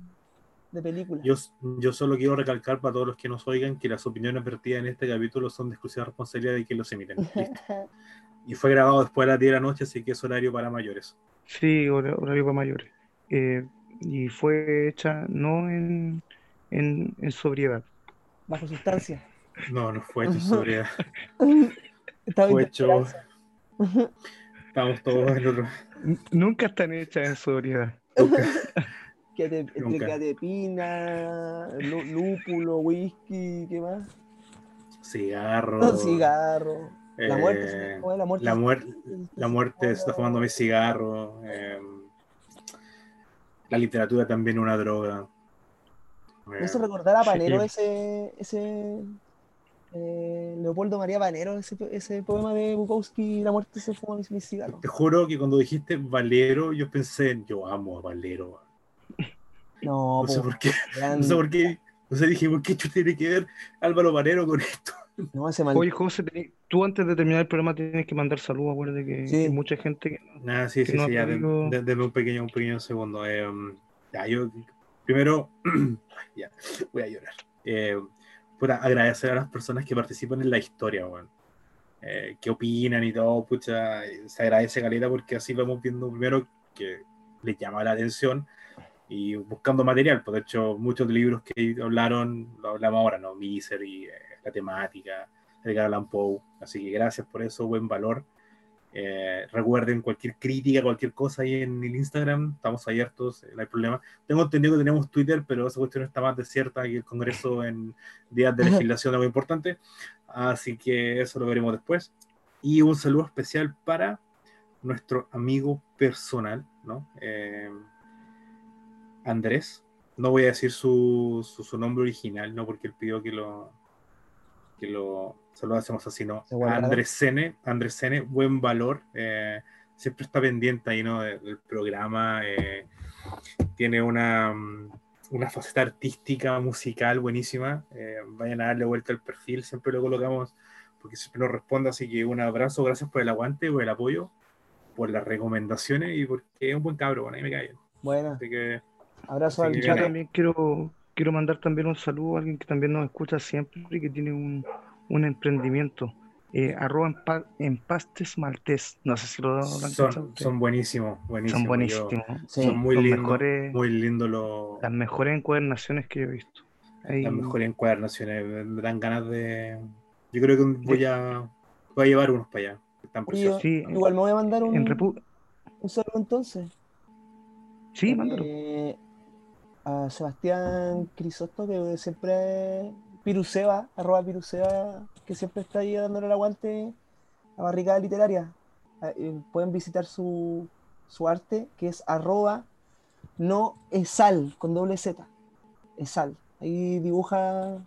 de película. Yo, yo solo quiero recalcar para todos los que nos oigan que las opiniones vertidas en este capítulo son de exclusiva responsabilidad de quien los emiten. Listo. Y fue grabado después de las 10 de la noche, así que es horario para mayores. Sí, hor- horario para mayores. Eh, y fue hecha no en, en, en sobriedad. Bajo sustancia. No, no fue hecho sobre. Estaba Fue hecho. Estamos todos en otro. Nunca están hechas en sobriedad. Quédate- entre Nunca. quédate pina, lú- lúpulo, whisky, ¿qué más? Cigarro. Cigarro. La muerte, eh, ¿cómo es? la muerte. la, se- muer- la muerte está fumando mi cigarro. eh, la literatura también una droga. Me hizo Eh, recordar a Sí. Panero ese, ese eh, Leopoldo María Panero, ese, ese poema de Bukowski, La muerte se fuma mis, mis cigarros. te juro que cuando dijiste Valero, yo pensé, yo amo a Valero. No, No sé po, por qué. gran- No sé por qué. No sé, dije, ¿por qué tiene que ver Álvaro Valero con esto? no, ese mal. Oye, José, tú antes de terminar el programa tienes que mandar saludos. Acuérdate que Sí. hay mucha gente que no. Nada, sí, Que sí, no sí, ya, te de- digo- de- un pequeño, un pequeño segundo. Eh, ya, yo primero, ya, voy a llorar. Eh, puta, agradecer a las personas que participan en la historia, weón. Eh, que opinan y todo, pucha, se agradece caleta porque así vamos viendo primero que les llama la atención y buscando material. Pues de hecho, muchos libros que hablaron, lo hablamos ahora, ¿no? Misery, eh, la temática, Edgar Allan Poe. Así que gracias por eso, buen valor. Eh, recuerden cualquier crítica, cualquier cosa ahí en el Instagram, estamos abiertos, eh, no hay problema. Tengo entendido que tenemos Twitter, pero esa cuestión está más desierta que el Congreso en días de legislación algo importante. Así que eso lo veremos después. Y un saludo especial para nuestro amigo personal, ¿no? Eh, Andrés. No voy a decir su, su, su nombre original, ¿no? Porque él pidió que lo, que lo, se lo hacemos así, ¿no? Se guardará. Andrés Sene, Andrés Sene, buen valor. eh, siempre está pendiente ahí, ¿no? Del, programa. eh, tiene una, mm, una faceta artística, musical buenísima. eh, vayan a darle vuelta al perfil, siempre lo colocamos porque siempre nos responde. Así que un abrazo, gracias por el aguante, por el apoyo, por las recomendaciones y porque es un buen cabro, bueno, ahí me cae. Buena. Así que Abrazo Así al que Yo Viene. también quiero, quiero mandar también un saludo a alguien que también nos escucha siempre y que tiene un, un emprendimiento. Eh, arroba empa- empastes maltés. No sé si lo, lo son, son buenísimos, buenísimos. Son Yo- buenísimos. Sí. son muy lindos, mejores- muy lindos los, Las mejores encuadernaciones que yo he visto. Ahí- las mejores encuadernaciones. Me, dan ganas de. Yo creo que voy a, voy a llevar unos para allá. Están preciosos. Sí, Igual me voy a mandar un, en Repu- un saludo entonces. Sí, mándalo. Eh, a Sebastián Crisosto, que siempre Piruseba, arroba Piruseba, que siempre está ahí dándole el aguante a Barricada Literaria. Ah, eh, pueden visitar su, su arte, que es arroba no esal, con doble Z. Esal. Ahí dibuja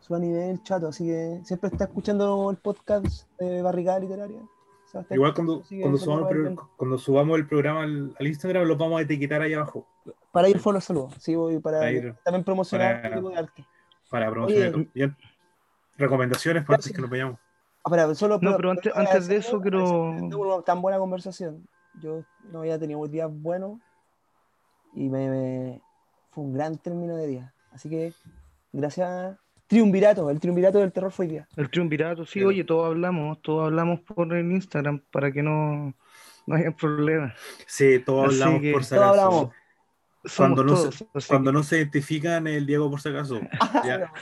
su anime el chato, así que siempre está escuchando el podcast de Barricada Literaria. Sebastián Igual cuando, cuando, subamos el, cuando subamos el programa al, al Instagram, los vamos a etiquetar ahí abajo Para ir los saludos, sí, voy para Para ir- también promocionar para- este tipo de arte. para promocionar. Oye. Bien. Recomendaciones para antes que nos vayamos. Ah, espera, solo, No, pero antes- antes de eso quiero- una tan buena conversación. Yo no había tenido un día bueno y me, me- fue un gran término de día. Así que gracias triunvirato, el triunvirato del terror fue hoy día. El triunvirato, sí, Pero- oye, todos hablamos, todos hablamos por el Instagram para que no, no haya problemas. Sí, todos Así hablamos que- por Todos hablamos. Cuando no, todos, se, cuando que- no se identifican, el Diego por si acaso. Ya,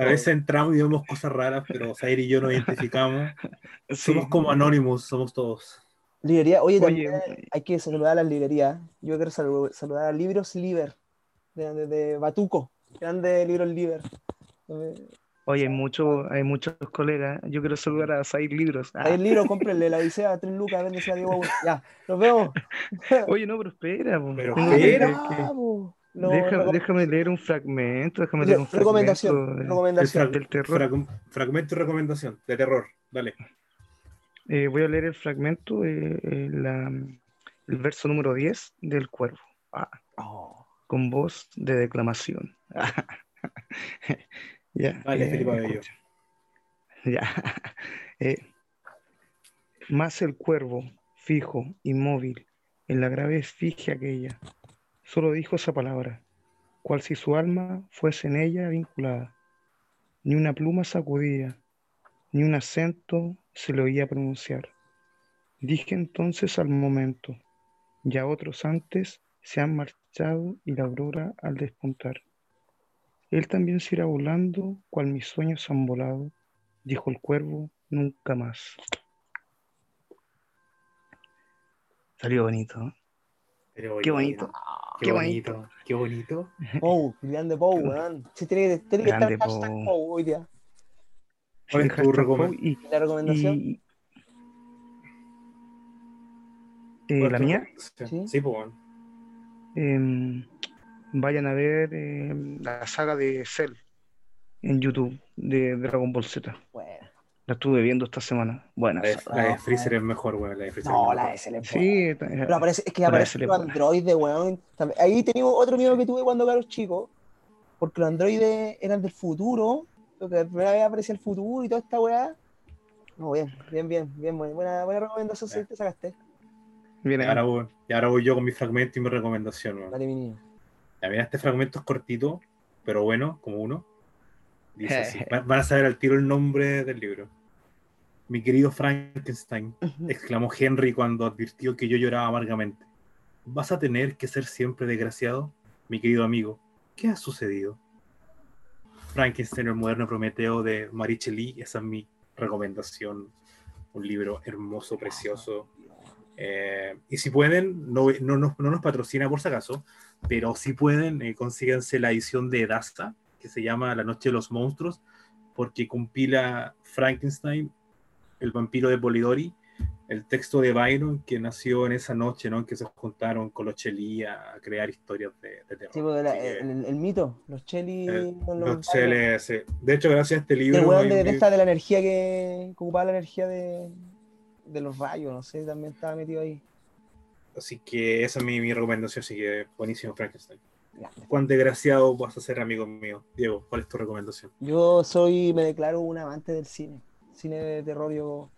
a veces entramos y vemos cosas raras, pero Zaire y yo nos identificamos. sí. Somos como Anonymous, somos todos. Librería, oye, hay que saludar a las librerías. Yo quiero salu- saludar a Libros Liber, de, de, de Batuco, grande Libros Liber. Oye, hay muchos, hay muchos colegas. Yo quiero saludar a Zair Libros. Ah, Ahí el libro, cómprenle la Odisea a 3 lucas, véndese a Diego. Ya, nos vemos. Oye, no, pero espera, po. Pero espera. que- Vamos. No, deja- recom- déjame leer un fragmento, déjame leer un recomendación, fragmento de- recomendación. del terror. frag- fragmento y recomendación de terror. Dale. Eh, voy a leer el fragmento, eh, eh, la- el verso número 10 del cuervo, ah, Oh, con voz de declamación. ya, Dale, eh, Felipe Abello. escucha. Ya. Eh, más el cuervo, fijo, inmóvil, en la grave esfinge aquella, solo dijo esa palabra, cual si su alma fuese en ella vinculada. Ni una pluma sacudía, ni un acento se le oía pronunciar. Dije entonces al momento, ya otros antes se han marchado y la aurora al despuntar. Él también se irá volando, cual mis sueños han volado, dijo el cuervo, nunca más. Salió bonito, ¿eh? Pero, Qué bonito. Qué Qué bonito. Qué bonito. Pou, grande Pou, weón. Sí, tiene que, tiene que estar hashtag Pou. Hoy día. ¿Cuál Sí, es tu hashtag recomen- Pou y, La recomendación. y- eh, ¿Cuál la mía, recomendación? Sí. Sí, pues bueno. Vayan a ver em, la saga de Cell en YouTube de Dragon Ball Z. Bueno. La estuve viendo esta semana. Buena. La de, la Freezer es mejor, weón. La de Freezer No, es la mejor. de SL Sí, Pero aparece, es que aparece los androides, weón. Ahí teníamos otro miedo que tuve cuando era chico. Porque los androides eran del futuro. Porque la primera vez aparecía el futuro y toda esta weá. No, bien, bien, bien, bien. Buena, buena, buena recomendación, sí, te sacaste. Bien Y ahora, voy, y ahora voy yo con mi fragmento y mi recomendación, weón. Dale, mi niño. Mira, este fragmento es cortito, pero bueno, como uno. Dice así. Va- Van a saber al tiro el nombre del libro. Mi querido Frankenstein, exclamó Henry cuando advirtió que yo lloraba amargamente. ¿Vas a tener que ser siempre desgraciado? Mi querido amigo, ¿qué ha sucedido? Frankenstein, el moderno Prometeo de Maricheli, esa es mi recomendación. Un libro hermoso, precioso. Eh, y si pueden, no, no, nos- no nos patrocina por si acaso, pero si pueden, eh, consíganse la edición de Dasta, que se llama La Noche de los Monstruos, porque compila Frankenstein, el vampiro de Polidori, el texto de Byron que nació en esa noche, ¿no? En que se juntaron con los Chelí a crear historias de, de terror. Sí, la- el, el mito, los Chelly. eh, los. De hecho, gracias a este libro. el weón de, de esta de la energía que, que ocupaba la energía de, de los rayos, no sé, también estaba metido ahí. Así que esa es mi, mi recomendación, así que buenísimo Frankenstein. Grande. Cuán desgraciado vas a ser, amigo mío. Diego, ¿cuál es tu recomendación? Yo soy, me declaro un amante del cine. Cine de terror, yo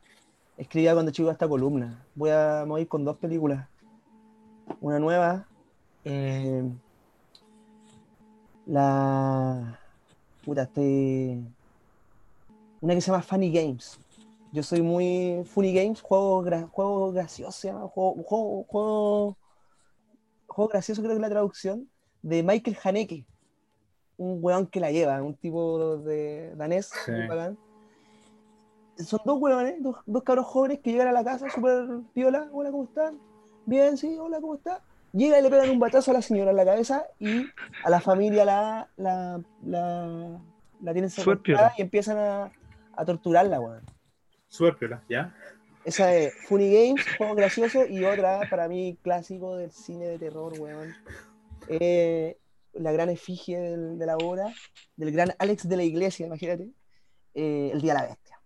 escribía cuando chico esta columna. Voy a morir con dos películas. Una nueva. eh, la. Puta, estoy. Una que se llama Funny Games. Yo soy muy. Funny Games, juego, gra- juego gracioso, se llama. Juego, juego, juego, juego gracioso, creo que es la traducción. De Michael Haneke un weón que la lleva, un tipo de danés, Sí. Son dos weones, dos, dos cabros jóvenes que llegan a la casa súper piola. Hola, ¿cómo están? Bien, sí, hola, ¿cómo está? Llega y le pegan un batazo a la señora en la cabeza y a la familia la, la, la, la tienen secuestrada y empiezan a, a torturarla, weón. Súper piola, ¿ya? Esa es Funny Games, juego gracioso, y otra, para mí, clásico del cine de terror, weón. Eh, la gran efigie del- de la obra, del gran Alex de la Iglesia, imagínate. eh, El Día de la Bestia.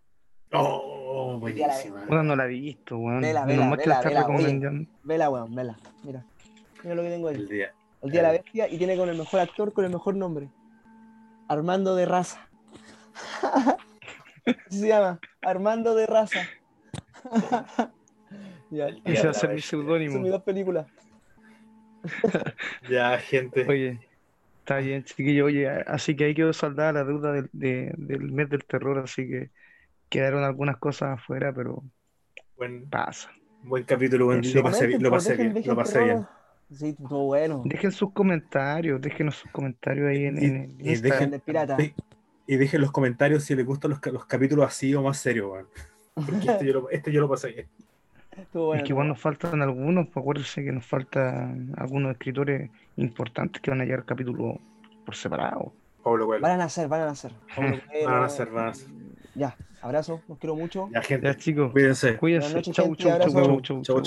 Oh, buenísima. Bueno, no la he visto, weón. Vela, vela, que vela, vela, oye. Vela, weón, vela. Mira. Mira lo que tengo ahí. El día. El Día de la Bestia, y tiene con el mejor actor, con el mejor nombre. Armando de Raza. Se llama. Armando de Raza. ya, Ese va a ser mi bestia. son mis seudónimo. dos películas. Ya, gente. Oye, Está bien, chiquillo. Oye, así que ahí quedó saldada la deuda del, de- del mes del terror, así que quedaron algunas cosas afuera, pero Buen, pasa. buen capítulo, buen- Sí, lo pasé, bien- lo po, pasé dejen- bien, lo pasé bien. Sí, bueno. Dejen sus comentarios, déjenos sus comentarios ahí en, Y- en el y dejen- del pirata. de- y dejen los comentarios si les gustan los, los capítulos así o más serios, weón. Porque este yo lo, este yo lo pasé bien. Bueno. Es que igual nos faltan algunos, pues acuérdense que nos faltan algunos escritores importantes que van a llegar capítulo por separado. Pablo Coelho. Van a nacer, van a nacer. Pablo Coelho. Van a nacer, van a nacer. Ya, abrazo, los quiero mucho. Ya, gente, Ya chicos, cuídense. cuídense. Buenas noches, Chau, gente, chau, chau, abrazo. chau, chau, Chau, chau.